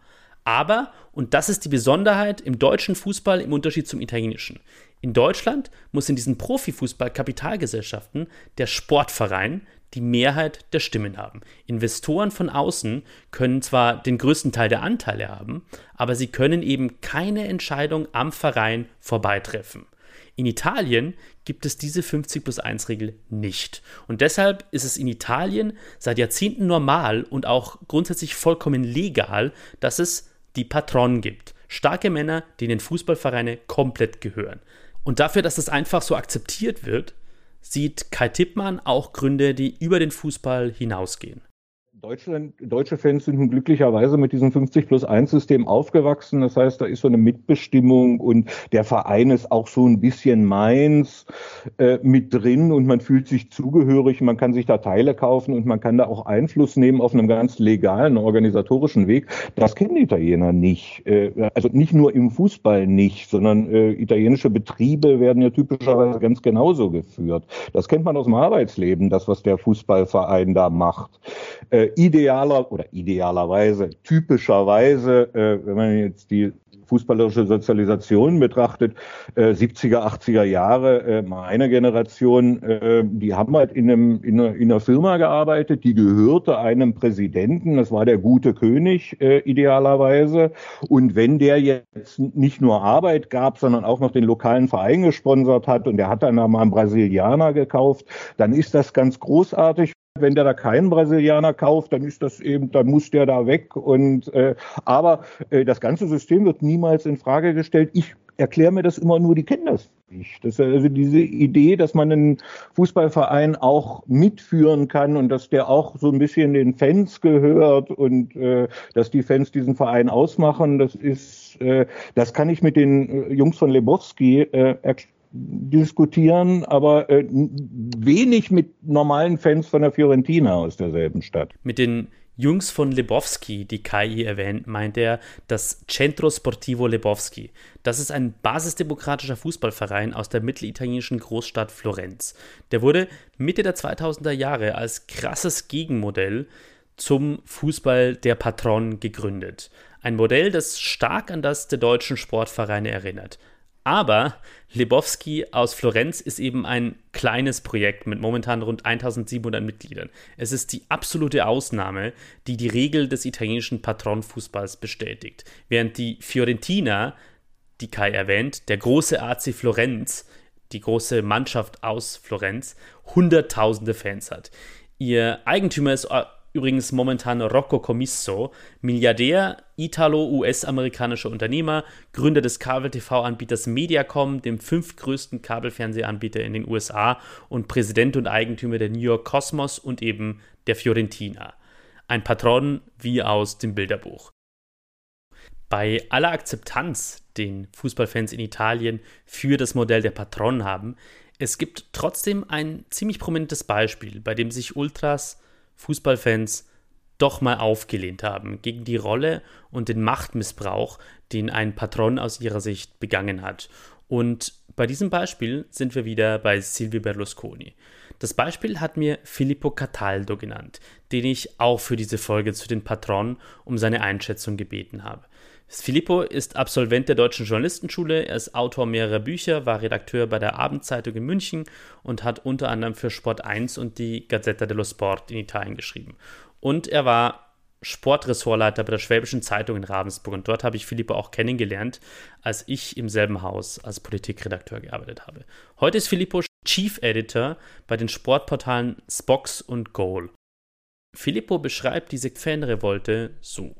Aber, und das ist die Besonderheit im deutschen Fußball im Unterschied zum italienischen, in Deutschland muss in diesen Profifußball-Kapitalgesellschaften der Sportverein die Mehrheit der Stimmen haben. Investoren von außen können zwar den größten Teil der Anteile haben, aber sie können eben keine Entscheidung am Verein vorbeitreffen. In Italien gibt es diese 50 plus 1 Regel nicht. Und deshalb ist es in Italien seit Jahrzehnten normal und auch grundsätzlich vollkommen legal, dass es die Patronen gibt. Starke Männer, denen Fußballvereine komplett gehören. Und dafür, dass das einfach so akzeptiert wird, sieht Kai Tippmann auch Gründe, die über den Fußball hinausgehen. Deutschland, deutsche Fans sind glücklicherweise mit diesem 50 plus 1 System aufgewachsen. Das heißt, da ist so eine Mitbestimmung und der Verein ist auch so ein bisschen meins äh, mit drin und man fühlt sich zugehörig. Man kann sich da Teile kaufen und man kann da auch Einfluss nehmen auf einem ganz legalen, organisatorischen Weg. Das kennen Italiener nicht. Äh, also nicht nur im Fußball nicht, sondern äh, italienische Betriebe werden ja typischerweise ganz genauso geführt. Das kennt man aus dem Arbeitsleben, das, was der Fußballverein da macht. Äh, idealer oder idealerweise, typischerweise, äh, wenn man jetzt die fußballerische Sozialisation betrachtet, äh, 70er, 80er Jahre, äh, meine Generation, äh, die haben halt in, einem, in, einer, in einer Firma gearbeitet, die gehörte einem Präsidenten, das war der gute König äh, idealerweise. Und wenn der jetzt nicht nur Arbeit gab, sondern auch noch den lokalen Verein gesponsert hat und der hat dann mal einen Brasilianer gekauft, dann ist das ganz großartig wenn der da keinen Brasilianer kauft, dann ist das eben, dann muss der da weg. Und äh, aber äh, das ganze System wird niemals in Frage gestellt. Ich erkläre mir das immer nur, die kennen das nicht. Das also diese Idee, dass man einen Fußballverein auch mitführen kann und dass der auch so ein bisschen den Fans gehört und äh, dass die Fans diesen Verein ausmachen, das ist, äh, das kann ich mit den äh, Jungs von Lebowski äh, diskutieren, aber äh, wenig mit normalen Fans von der Fiorentina aus derselben Stadt. Mit den Jungs von Lebowski, die Kai erwähnt, meint er das Centro Sportivo Lebowski. Das ist ein basisdemokratischer Fußballverein aus der mittelitalienischen Großstadt Florenz. Der wurde Mitte der 2000er Jahre als krasses Gegenmodell zum Fußball der Patron gegründet. Ein Modell, das stark an das der deutschen Sportvereine erinnert. Aber Lebowski aus Florenz ist eben ein kleines Projekt mit momentan rund 1700 Mitgliedern. Es ist die absolute Ausnahme, die die Regel des italienischen Patronfußballs bestätigt. Während die Fiorentina, die Kai erwähnt, der große AC Florenz, die große Mannschaft aus Florenz, hunderttausende Fans hat. Ihr Eigentümer ist übrigens momentan Rocco Commisso, Milliardär, Italo-US-amerikanischer Unternehmer, Gründer des Kabel-TV-Anbieters Mediacom, dem fünftgrößten Kabelfernsehanbieter in den USA und Präsident und Eigentümer der New York Cosmos und eben der Fiorentina. Ein Patron wie aus dem Bilderbuch. Bei aller Akzeptanz, den Fußballfans in Italien für das Modell der Patron haben, es gibt trotzdem ein ziemlich prominentes Beispiel, bei dem sich Ultras, Fußballfans, doch mal aufgelehnt haben gegen die Rolle und den Machtmissbrauch, den ein Patron aus ihrer Sicht begangen hat. Und bei diesem Beispiel sind wir wieder bei Silvio Berlusconi. Das Beispiel hat mir Filippo Cataldo genannt, den ich auch für diese Folge zu den Patron um seine Einschätzung gebeten habe. Filippo ist Absolvent der Deutschen Journalistenschule, er ist Autor mehrerer Bücher, war Redakteur bei der Abendzeitung in München und hat unter anderem für Sport 1 und die Gazzetta dello Sport in Italien geschrieben. Und er war Sportressortleiter bei der Schwäbischen Zeitung in Ravensburg und dort habe ich Filippo auch kennengelernt, als ich im selben Haus als Politikredakteur gearbeitet habe. Heute ist Filippo Chief Editor bei den Sportportalen Spox und Goal. Filippo beschreibt diese Fanrevolte so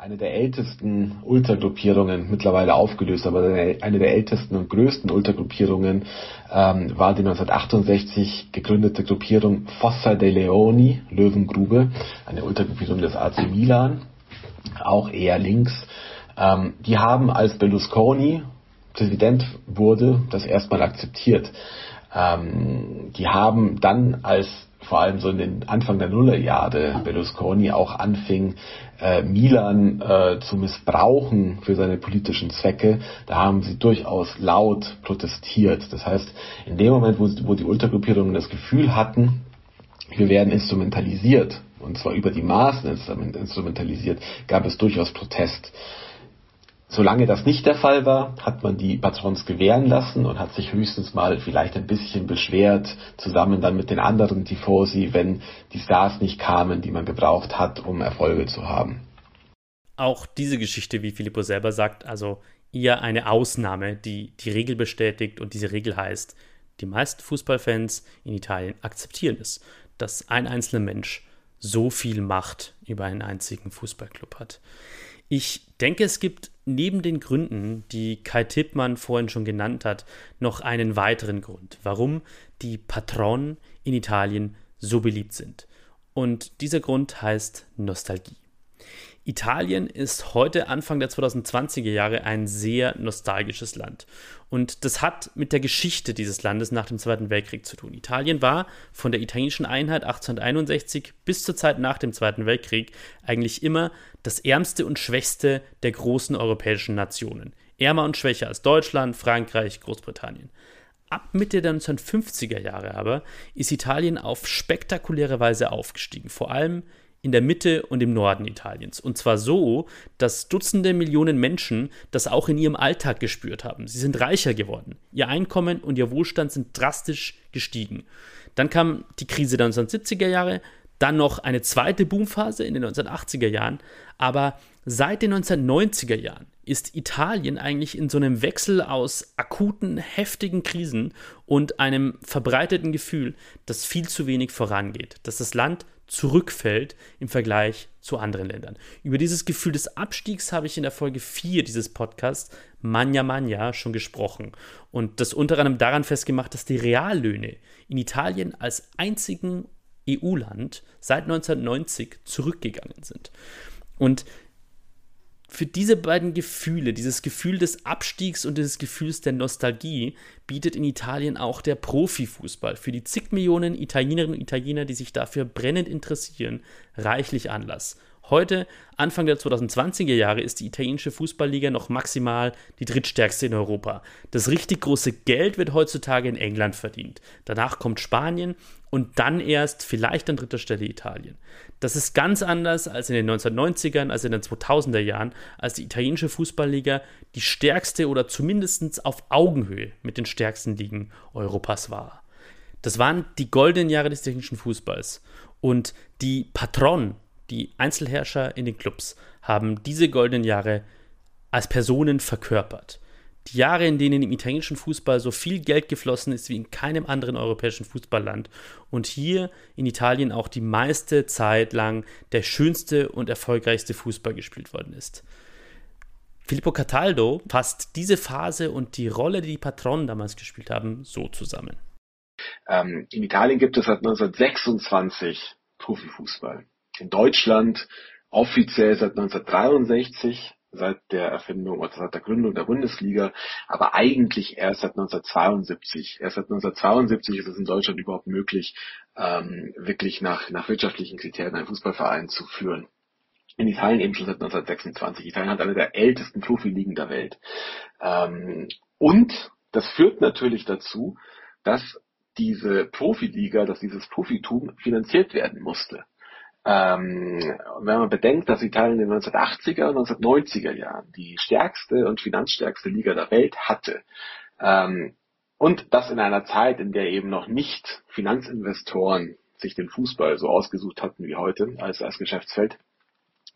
eine der ältesten Ultragruppierungen, mittlerweile aufgelöst, aber eine der ältesten und größten Ultragruppierungen ähm, war die 1968 gegründete Gruppierung Fossa dei Leoni, Löwengrube, eine Ultragruppierung des AC Milan, auch eher links. Ähm, die haben, als Berlusconi Präsident wurde, das erstmal akzeptiert. Ähm, die haben dann, als vor allem so in den Anfang der Nullerjahre Berlusconi auch anfing, äh, Milan äh, zu missbrauchen für seine politischen Zwecke, da haben sie durchaus laut protestiert. Das heißt, in dem Moment, wo, wo die Ultragruppierungen das Gefühl hatten, wir werden instrumentalisiert, und zwar über die Maßen instrumentalisiert, gab es durchaus Protest. Solange das nicht der Fall war, hat man die Patrons gewähren lassen und hat sich höchstens mal vielleicht ein bisschen beschwert, zusammen dann mit den anderen Tifosi, wenn die Stars nicht kamen, die man gebraucht hat, um Erfolge zu haben. Auch diese Geschichte, wie Filippo selber sagt, also eher eine Ausnahme, die die Regel bestätigt und diese Regel heißt, die meisten Fußballfans in Italien akzeptieren es, dass ein einzelner Mensch so viel Macht über einen einzigen Fußballclub hat. Ich denke, es gibt neben den Gründen, die Kai Tippmann vorhin schon genannt hat, noch einen weiteren Grund, warum die Patronen in Italien so beliebt sind. Und dieser Grund heißt Nostalgie. Italien ist heute Anfang der 2020er Jahre ein sehr nostalgisches Land. Und das hat mit der Geschichte dieses Landes nach dem Zweiten Weltkrieg zu tun. Italien war von der italienischen Einheit 1861 bis zur Zeit nach dem Zweiten Weltkrieg eigentlich immer das ärmste und schwächste der großen europäischen Nationen. Ärmer und schwächer als Deutschland, Frankreich, Großbritannien. Ab Mitte der 1950er Jahre aber ist Italien auf spektakuläre Weise aufgestiegen, vor allem in der Mitte und im Norden Italiens. Und zwar so, dass Dutzende Millionen Menschen das auch in ihrem Alltag gespürt haben. Sie sind reicher geworden. Ihr Einkommen und ihr Wohlstand sind drastisch gestiegen. Dann kam die Krise der 1970er Jahre, dann noch eine zweite Boomphase in den 1980er Jahren. Aber seit den 1990er Jahren ist Italien eigentlich in so einem Wechsel aus akuten, heftigen Krisen und einem verbreiteten Gefühl, dass viel zu wenig vorangeht, dass das Land zurückfällt im Vergleich zu anderen Ländern. Über dieses Gefühl des Abstiegs habe ich in der Folge 4 dieses Podcasts Manja Manja schon gesprochen und das unter anderem daran festgemacht, dass die Reallöhne in Italien als einzigen EU-Land seit 1990 zurückgegangen sind. Und für diese beiden Gefühle, dieses Gefühl des Abstiegs und dieses Gefühls der Nostalgie, bietet in Italien auch der Profifußball für die zig Millionen Italienerinnen und Italiener, die sich dafür brennend interessieren, reichlich Anlass. Heute, Anfang der 2020er Jahre, ist die italienische Fußballliga noch maximal die drittstärkste in Europa. Das richtig große Geld wird heutzutage in England verdient. Danach kommt Spanien und dann erst vielleicht an dritter Stelle Italien. Das ist ganz anders als in den 1990ern, als in den 2000er Jahren, als die italienische Fußballliga die stärkste oder zumindest auf Augenhöhe mit den stärksten Ligen Europas war. Das waren die goldenen Jahre des italienischen Fußballs. Und die Patron, die Einzelherrscher in den Clubs haben diese goldenen Jahre als Personen verkörpert. Die Jahre, in denen im italienischen Fußball so viel Geld geflossen ist wie in keinem anderen europäischen Fußballland und hier in Italien auch die meiste Zeit lang der schönste und erfolgreichste Fußball gespielt worden ist. Filippo Cataldo fasst diese Phase und die Rolle, die die Patronen damals gespielt haben, so zusammen. Ähm, in Italien gibt es seit 1926 Profifußball. In Deutschland offiziell seit 1963 seit der Erfindung oder seit der Gründung der Bundesliga, aber eigentlich erst seit 1972. Erst seit 1972 ist es in Deutschland überhaupt möglich, ähm, wirklich nach, nach wirtschaftlichen Kriterien einen Fußballverein zu führen. In Italien eben schon seit 1926. Italien hat eine der ältesten Profiligen der Welt. Ähm, und das führt natürlich dazu, dass diese Profiliga, dass dieses Profitum finanziert werden musste. Ähm, wenn man bedenkt, dass Italien in den 1980er und 1990er Jahren die stärkste und finanzstärkste Liga der Welt hatte, ähm, und das in einer Zeit, in der eben noch nicht Finanzinvestoren sich den Fußball so ausgesucht hatten wie heute als, als Geschäftsfeld,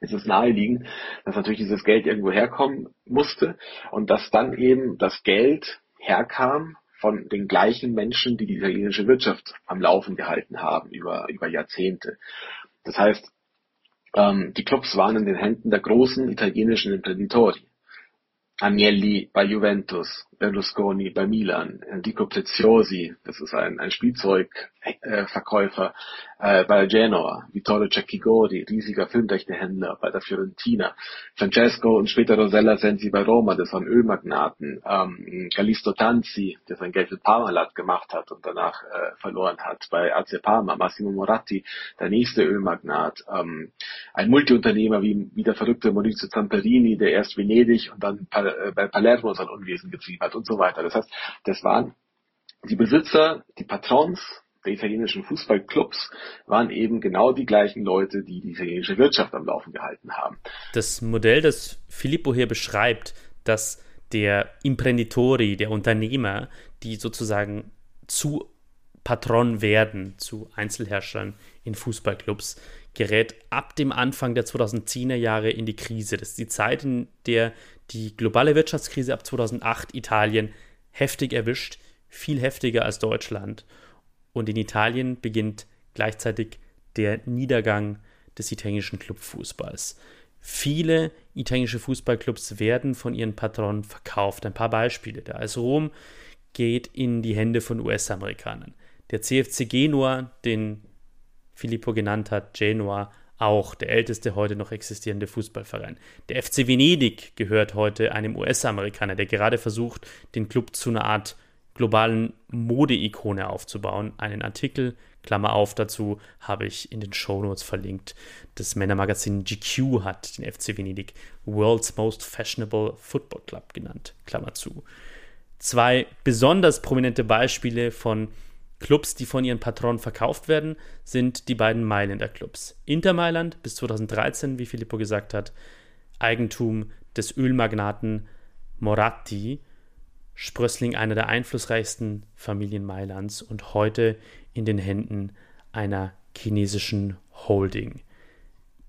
ist es naheliegend, dass natürlich dieses Geld irgendwo herkommen musste und dass dann eben das Geld herkam von den gleichen Menschen, die die italienische Wirtschaft am Laufen gehalten haben über, über Jahrzehnte. Das heißt, ähm, die Clubs waren in den Händen der großen italienischen Imprenditori. Agnelli bei Juventus, Berlusconi bei Milan, Enrico Preziosi, das ist ein, ein Spielzeugverkäufer äh, bei Genoa, Vittorio Cecchigori, riesiger Filmrechtehändler bei der Fiorentina, Francesco und später Rosella Sensi bei Roma, das waren Ölmagnaten, ähm, Callisto Tanzi, der sein Geld mit Parmalat gemacht hat und danach äh, verloren hat, bei AC Parma, Massimo Moratti, der nächste Ölmagnat, ähm, ein Multiunternehmer wie, wie der verrückte Maurizio Zamperini, der erst Venedig und dann äh, bei Palermo sein Unwesen getrieben hat und so weiter. Das heißt, das waren die Besitzer, die Patrons der italienischen Fußballclubs waren eben genau die gleichen Leute, die die italienische Wirtschaft am Laufen gehalten haben. Das Modell, das Filippo hier beschreibt, dass der Imprenditori, der Unternehmer, die sozusagen zu Patron werden, zu Einzelherrschern in Fußballclubs, gerät ab dem Anfang der 2010er Jahre in die Krise. Das ist die Zeit, in der die globale Wirtschaftskrise ab 2008 Italien heftig erwischt, viel heftiger als Deutschland. Und in Italien beginnt gleichzeitig der Niedergang des italienischen Clubfußballs. Viele italienische Fußballclubs werden von ihren Patronen verkauft. Ein paar Beispiele. Der AS Rom geht in die Hände von US-Amerikanern. Der CFC Genua, den Filippo genannt hat, Genua, auch der älteste heute noch existierende Fußballverein. Der FC Venedig gehört heute einem US-Amerikaner, der gerade versucht, den Club zu einer Art globalen Modeikone aufzubauen. Einen Artikel, Klammer auf, dazu habe ich in den Shownotes verlinkt. Das Männermagazin GQ hat den FC Venedig World's Most Fashionable Football Club genannt, Klammer zu. Zwei besonders prominente Beispiele von Clubs, die von ihren Patronen verkauft werden, sind die beiden Mailänder Clubs. Inter Mailand bis 2013, wie Filippo gesagt hat, Eigentum des Ölmagnaten Moratti, Sprössling einer der einflussreichsten Familien Mailands und heute in den Händen einer chinesischen Holding.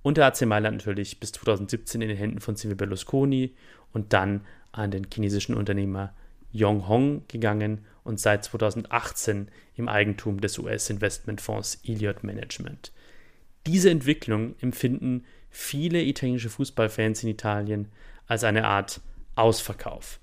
Und der AC Mailand natürlich bis 2017 in den Händen von Silvio Berlusconi und dann an den chinesischen Unternehmer Yong Hong gegangen und seit 2018 im Eigentum des US-Investmentfonds Elliott Management. Diese Entwicklung empfinden viele italienische Fußballfans in Italien als eine Art Ausverkauf.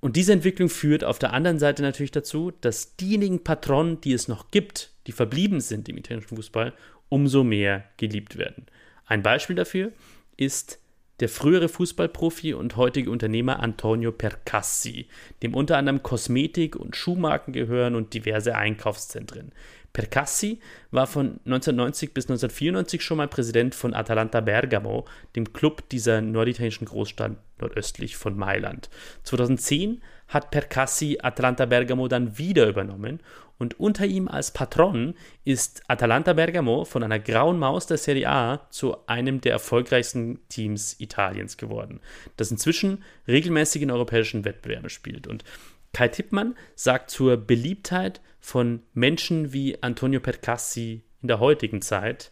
Und diese Entwicklung führt auf der anderen Seite natürlich dazu, dass diejenigen Patronen, die es noch gibt, die verblieben sind im italienischen Fußball, umso mehr geliebt werden. Ein Beispiel dafür ist der frühere Fußballprofi und heutige Unternehmer Antonio Percassi, dem unter anderem Kosmetik- und Schuhmarken gehören und diverse Einkaufszentren. Percassi war von 1990 bis 1994 schon mal Präsident von Atalanta Bergamo, dem Club dieser norditalienischen Großstadt nordöstlich von Mailand. 2010 hat Percassi Atalanta Bergamo dann wieder übernommen und unter ihm als Patron ist Atalanta Bergamo von einer grauen Maus der Serie A zu einem der erfolgreichsten Teams Italiens geworden, das inzwischen regelmäßig in europäischen Wettbewerben spielt. Und Kai Tippmann sagt zur Beliebtheit von Menschen wie Antonio Percassi in der heutigen Zeit,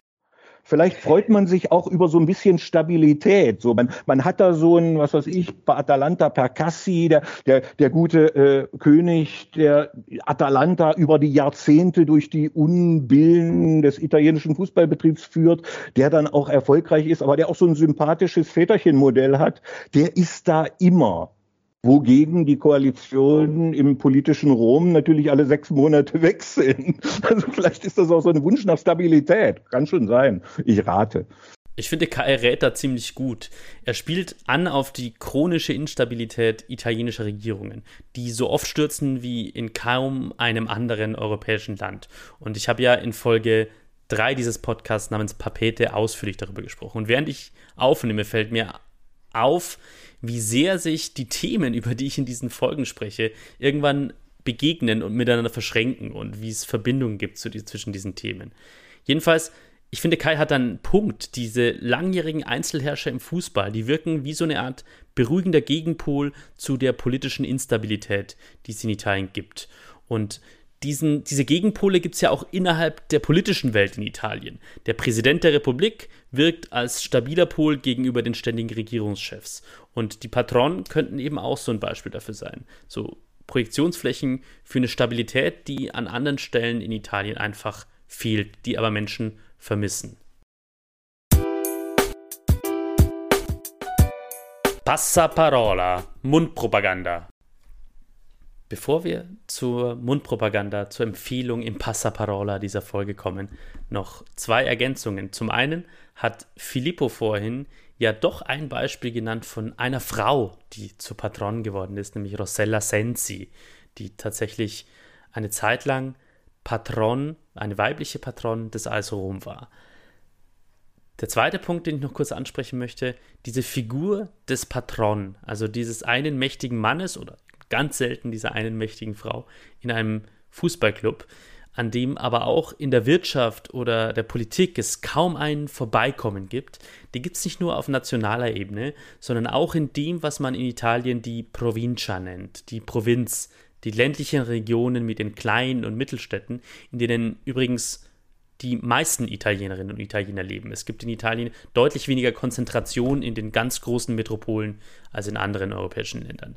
vielleicht freut man sich auch über so ein bisschen Stabilität. So, man, man hat da so ein, was weiß ich, bei Atalanta Percassi, der, der, der gute äh, König, der Atalanta über die Jahrzehnte durch die Unbillen des italienischen Fußballbetriebs führt, der dann auch erfolgreich ist, aber der auch so ein sympathisches Väterchenmodell hat, der ist da immer wogegen die Koalitionen im politischen Rom natürlich alle sechs Monate wechseln. Also vielleicht ist das auch so ein Wunsch nach Stabilität. Kann schon sein. Ich rate. Ich finde Kai rät da ziemlich gut. Er spielt an auf die chronische Instabilität italienischer Regierungen, die so oft stürzen wie in kaum einem anderen europäischen Land. Und ich habe ja in Folge 3 dieses Podcasts namens Papete ausführlich darüber gesprochen. Und während ich aufnehme, fällt mir auf, wie sehr sich die Themen, über die ich in diesen Folgen spreche, irgendwann begegnen und miteinander verschränken und wie es Verbindungen gibt zu, zwischen diesen Themen. Jedenfalls, ich finde, Kai hat einen Punkt. Diese langjährigen Einzelherrscher im Fußball, die wirken wie so eine Art beruhigender Gegenpol zu der politischen Instabilität, die es in Italien gibt. Und diesen, diese Gegenpole gibt es ja auch innerhalb der politischen Welt in Italien. Der Präsident der Republik wirkt als stabiler Pol gegenüber den ständigen Regierungschefs. Und die Patronen könnten eben auch so ein Beispiel dafür sein. So Projektionsflächen für eine Stabilität, die an anderen Stellen in Italien einfach fehlt, die aber Menschen vermissen. Passaparola, Mundpropaganda. Bevor wir zur Mundpropaganda, zur Empfehlung im Passaparola dieser Folge kommen, noch zwei Ergänzungen. Zum einen hat Filippo vorhin ja doch ein Beispiel genannt von einer Frau, die zur Patron geworden ist, nämlich Rossella Sensi, die tatsächlich eine Zeit lang Patron, eine weibliche Patron des AS Rom war. Der zweite Punkt, den ich noch kurz ansprechen möchte, diese Figur des Patron, also dieses einen mächtigen Mannes oder ganz selten dieser einen mächtigen Frau in einem Fußballclub, an dem aber auch in der Wirtschaft oder der Politik es kaum ein Vorbeikommen gibt, die gibt es nicht nur auf nationaler Ebene, sondern auch in dem, was man in Italien die Provincia nennt, die Provinz, die ländlichen Regionen mit den kleinen und Mittelstädten, in denen übrigens die meisten Italienerinnen und Italiener leben. Es gibt in Italien deutlich weniger Konzentration in den ganz großen Metropolen als in anderen europäischen Ländern.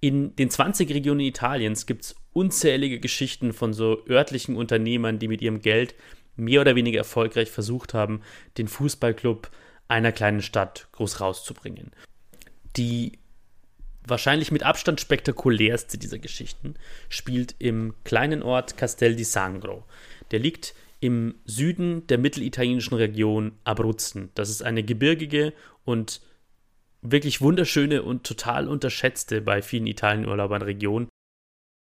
In den 20 Regionen Italiens gibt es unzählige Geschichten von so örtlichen Unternehmern, die mit ihrem Geld mehr oder weniger erfolgreich versucht haben, den Fußballclub einer kleinen Stadt groß rauszubringen. Die wahrscheinlich mit Abstand spektakulärste dieser Geschichten spielt im kleinen Ort Castel di Sangro. Der liegt im Süden der mittelitalienischen Region Abruzzen. Das ist eine gebirgige und wirklich wunderschöne und total unterschätzte bei vielen Italienurlaubern Region.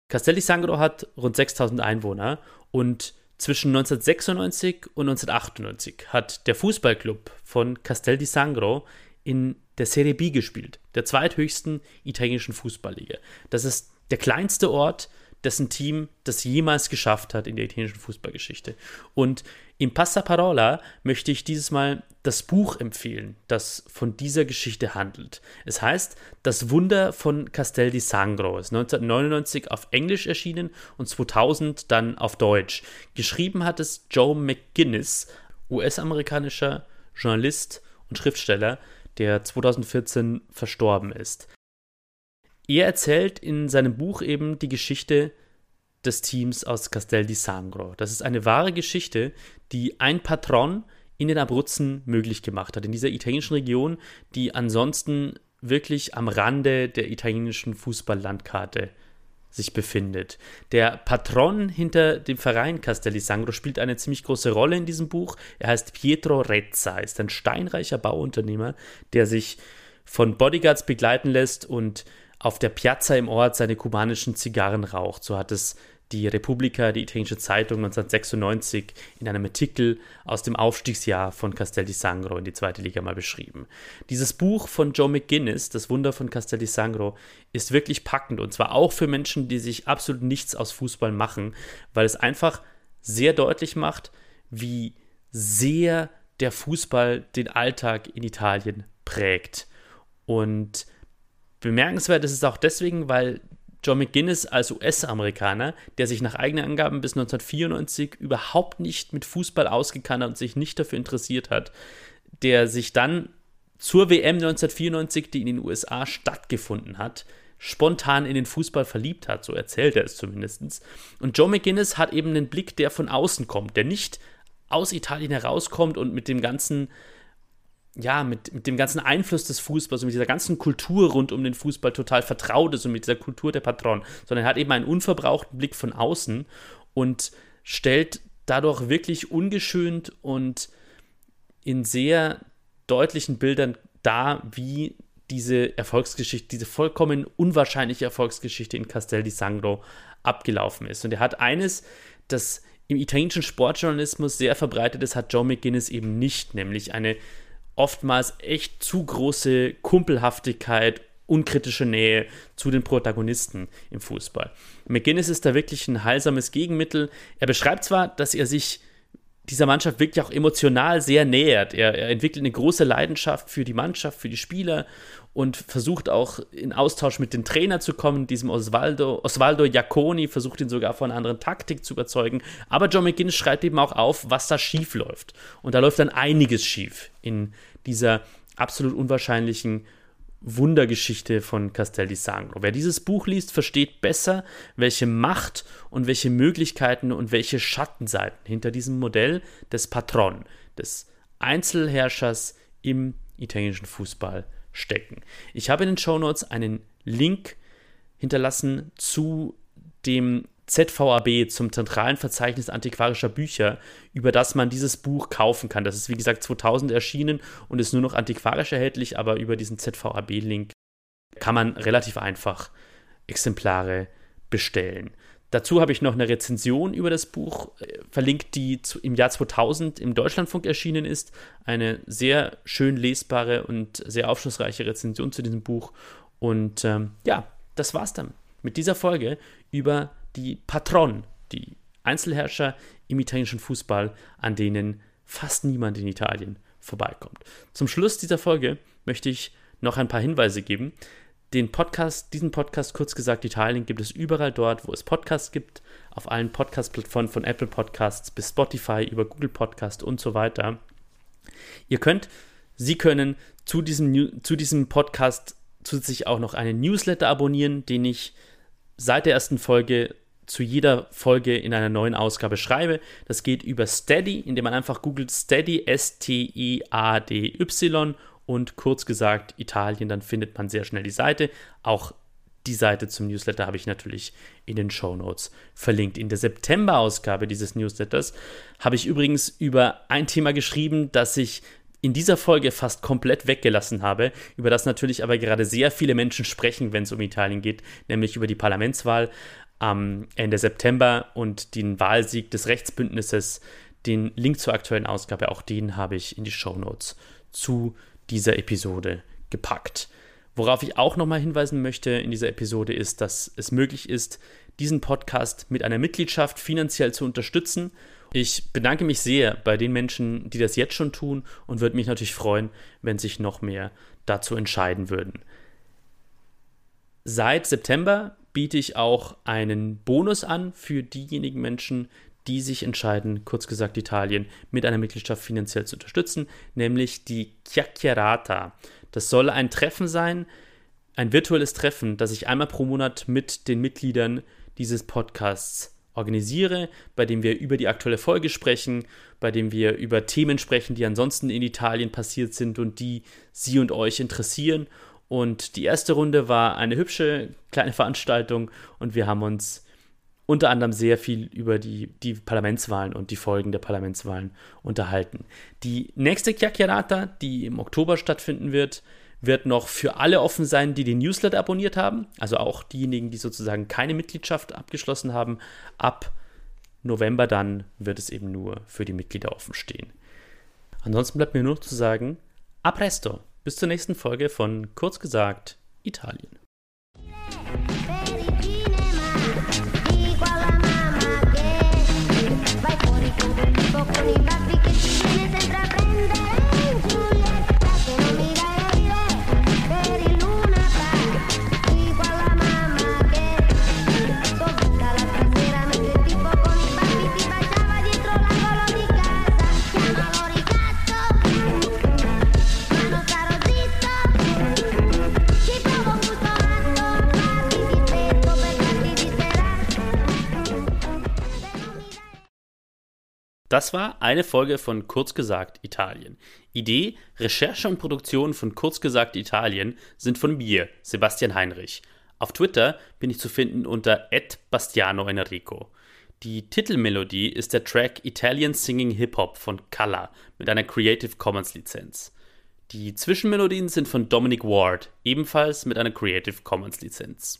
Castel di Sangro hat rund 6000 Einwohner und zwischen 1996 und 1998 hat der Fußballclub von Castel di Sangro in der Serie B gespielt, der zweithöchsten italienischen Fußballliga. Das ist der kleinste Ort dessen Team das jemals geschafft hat in der italienischen Fußballgeschichte. Und im Passaparola möchte ich dieses Mal das Buch empfehlen, das von dieser Geschichte handelt. Es heißt Das Wunder von Castel di Sangro. Es ist 1999 auf Englisch erschienen und 2000 dann auf Deutsch. Geschrieben hat es Joe McGuinness, US-amerikanischer Journalist und Schriftsteller, der 2014 verstorben ist. Er erzählt in seinem Buch eben die Geschichte des Teams aus Castel di Sangro. Das ist eine wahre Geschichte, die ein Patron in den Abruzzen möglich gemacht hat, in dieser italienischen Region, die ansonsten wirklich am Rande der italienischen Fußballlandkarte sich befindet. Der Patron hinter dem Verein Castelli Sangro spielt eine ziemlich große Rolle in diesem Buch. Er heißt Pietro Rezza, ist ein steinreicher Bauunternehmer, der sich von Bodyguards begleiten lässt und auf der Piazza im Ort seine kubanischen Zigarren raucht. So hat es die Repubblica, die italienische Zeitung 1996 in einem Artikel aus dem Aufstiegsjahr von Castel di Sangro in die zweite Liga mal beschrieben. Dieses Buch von Joe McGuinness, Das Wunder von Castel di Sangro, ist wirklich packend und zwar auch für Menschen, die sich absolut nichts aus Fußball machen, weil es einfach sehr deutlich macht, wie sehr der Fußball den Alltag in Italien prägt. Und Bemerkenswert ist es auch deswegen, weil John McGuinness als US-Amerikaner, der sich nach eigenen Angaben bis 1994 überhaupt nicht mit Fußball ausgekannt hat und sich nicht dafür interessiert hat, der sich dann zur WM 1994, die in den USA stattgefunden hat, spontan in den Fußball verliebt hat, so erzählt er es zumindest. Und Joe McGuinness hat eben einen Blick, der von außen kommt, der nicht aus Italien herauskommt und mit dem ganzen, ja, mit, mit dem ganzen Einfluss des Fußballs und mit dieser ganzen Kultur rund um den Fußball total vertraut ist und mit dieser Kultur der Patron, sondern er hat eben einen unverbrauchten Blick von außen und stellt dadurch wirklich ungeschönt und in sehr deutlichen Bildern dar, wie diese Erfolgsgeschichte, diese vollkommen unwahrscheinliche Erfolgsgeschichte in Castel di Sangro abgelaufen ist. Und er hat eines, das im italienischen Sportjournalismus sehr verbreitet ist, hat Joe McGuinness eben nicht, nämlich eine oftmals echt zu große Kumpelhaftigkeit, unkritische Nähe zu den Protagonisten im Fußball. McGuinness ist da wirklich ein heilsames Gegenmittel. Er beschreibt zwar, dass er sich dieser Mannschaft wirklich auch emotional sehr nähert. Er, er, entwickelt eine große Leidenschaft für die Mannschaft, für die Spieler und versucht auch in Austausch mit dem Trainer zu kommen, diesem Osvaldo, Osvaldo Iaconi, versucht ihn sogar von einer anderen Taktik zu überzeugen. Aber John McGinn schreibt eben auch auf, was da schief läuft. Und da läuft dann einiges schief in dieser absolut unwahrscheinlichen Wundergeschichte von Castel di Sangro. Wer dieses Buch liest, versteht besser, welche Macht und welche Möglichkeiten und welche Schattenseiten hinter diesem Modell des Patron, des Einzelherrschers im italienischen Fußball stecken. Ich habe in den Show Notes einen Link hinterlassen zu dem ZVAB zum zentralen Verzeichnis antiquarischer Bücher, über das man dieses Buch kaufen kann. Das ist wie gesagt 2000 erschienen und ist nur noch antiquarisch erhältlich, aber über diesen ZVAB-Link kann man relativ einfach Exemplare bestellen. Dazu habe ich noch eine Rezension über das Buch äh, verlinkt, die im Jahr 2000 im Deutschlandfunk erschienen ist. Eine sehr schön lesbare und sehr aufschlussreiche Rezension zu diesem Buch. Und ähm, ja, das war's dann mit dieser Folge über die Patron, die Einzelherrscher im italienischen Fußball, an denen fast niemand in Italien vorbeikommt. Zum Schluss dieser Folge möchte ich noch ein paar Hinweise geben. Den Podcast, diesen Podcast, kurz gesagt Italien, gibt es überall dort, wo es Podcasts gibt, auf allen Podcast-Plattformen von Apple Podcasts bis Spotify, über Google Podcast und so weiter. Ihr könnt, Sie können zu diesem, zu diesem Podcast zusätzlich auch noch einen Newsletter abonnieren, den ich seit der ersten Folge zu jeder Folge in einer neuen Ausgabe schreibe. Das geht über Steady, indem man einfach googelt Steady, S-T-I-A-D-Y und kurz gesagt Italien, dann findet man sehr schnell die Seite. Auch die Seite zum Newsletter habe ich natürlich in den Show Notes verlinkt. In der September-Ausgabe dieses Newsletters habe ich übrigens über ein Thema geschrieben, das ich in dieser Folge fast komplett weggelassen habe, über das natürlich aber gerade sehr viele Menschen sprechen, wenn es um Italien geht, nämlich über die Parlamentswahl am Ende September und den Wahlsieg des Rechtsbündnisses. Den Link zur aktuellen Ausgabe, auch den habe ich in die Show Notes zu dieser Episode gepackt. Worauf ich auch nochmal hinweisen möchte in dieser Episode ist, dass es möglich ist, diesen Podcast mit einer Mitgliedschaft finanziell zu unterstützen. Ich bedanke mich sehr bei den Menschen, die das jetzt schon tun und würde mich natürlich freuen, wenn sich noch mehr dazu entscheiden würden. Seit September biete ich auch einen Bonus an für diejenigen Menschen, die sich entscheiden, kurz gesagt Italien, mit einer Mitgliedschaft finanziell zu unterstützen, nämlich die Chiacchierata. Das soll ein Treffen sein, ein virtuelles Treffen, das ich einmal pro Monat mit den Mitgliedern dieses Podcasts organisiere, bei dem wir über die aktuelle Folge sprechen, bei dem wir über Themen sprechen, die ansonsten in Italien passiert sind und die Sie und euch interessieren und die erste Runde war eine hübsche kleine Veranstaltung und wir haben uns unter anderem sehr viel über die, die Parlamentswahlen und die Folgen der Parlamentswahlen unterhalten. Die nächste Chiacchierata, die im Oktober stattfinden wird, wird noch für alle offen sein, die den Newsletter abonniert haben, also auch diejenigen, die sozusagen keine Mitgliedschaft abgeschlossen haben. Ab November dann wird es eben nur für die Mitglieder offen stehen. Ansonsten bleibt mir nur noch zu sagen, a presto! Bis zur nächsten Folge von Kurz gesagt Italien. Das war eine Folge von Kurzgesagt Italien. Idee, Recherche und Produktion von Kurzgesagt Italien sind von mir, Sebastian Heinrich. Auf Twitter bin ich zu finden unter @bastiano_enrico. Die Titelmelodie ist der Track Italian Singing Hip Hop von Kalla mit einer Creative Commons Lizenz. Die Zwischenmelodien sind von Dominic Ward, ebenfalls mit einer Creative Commons Lizenz.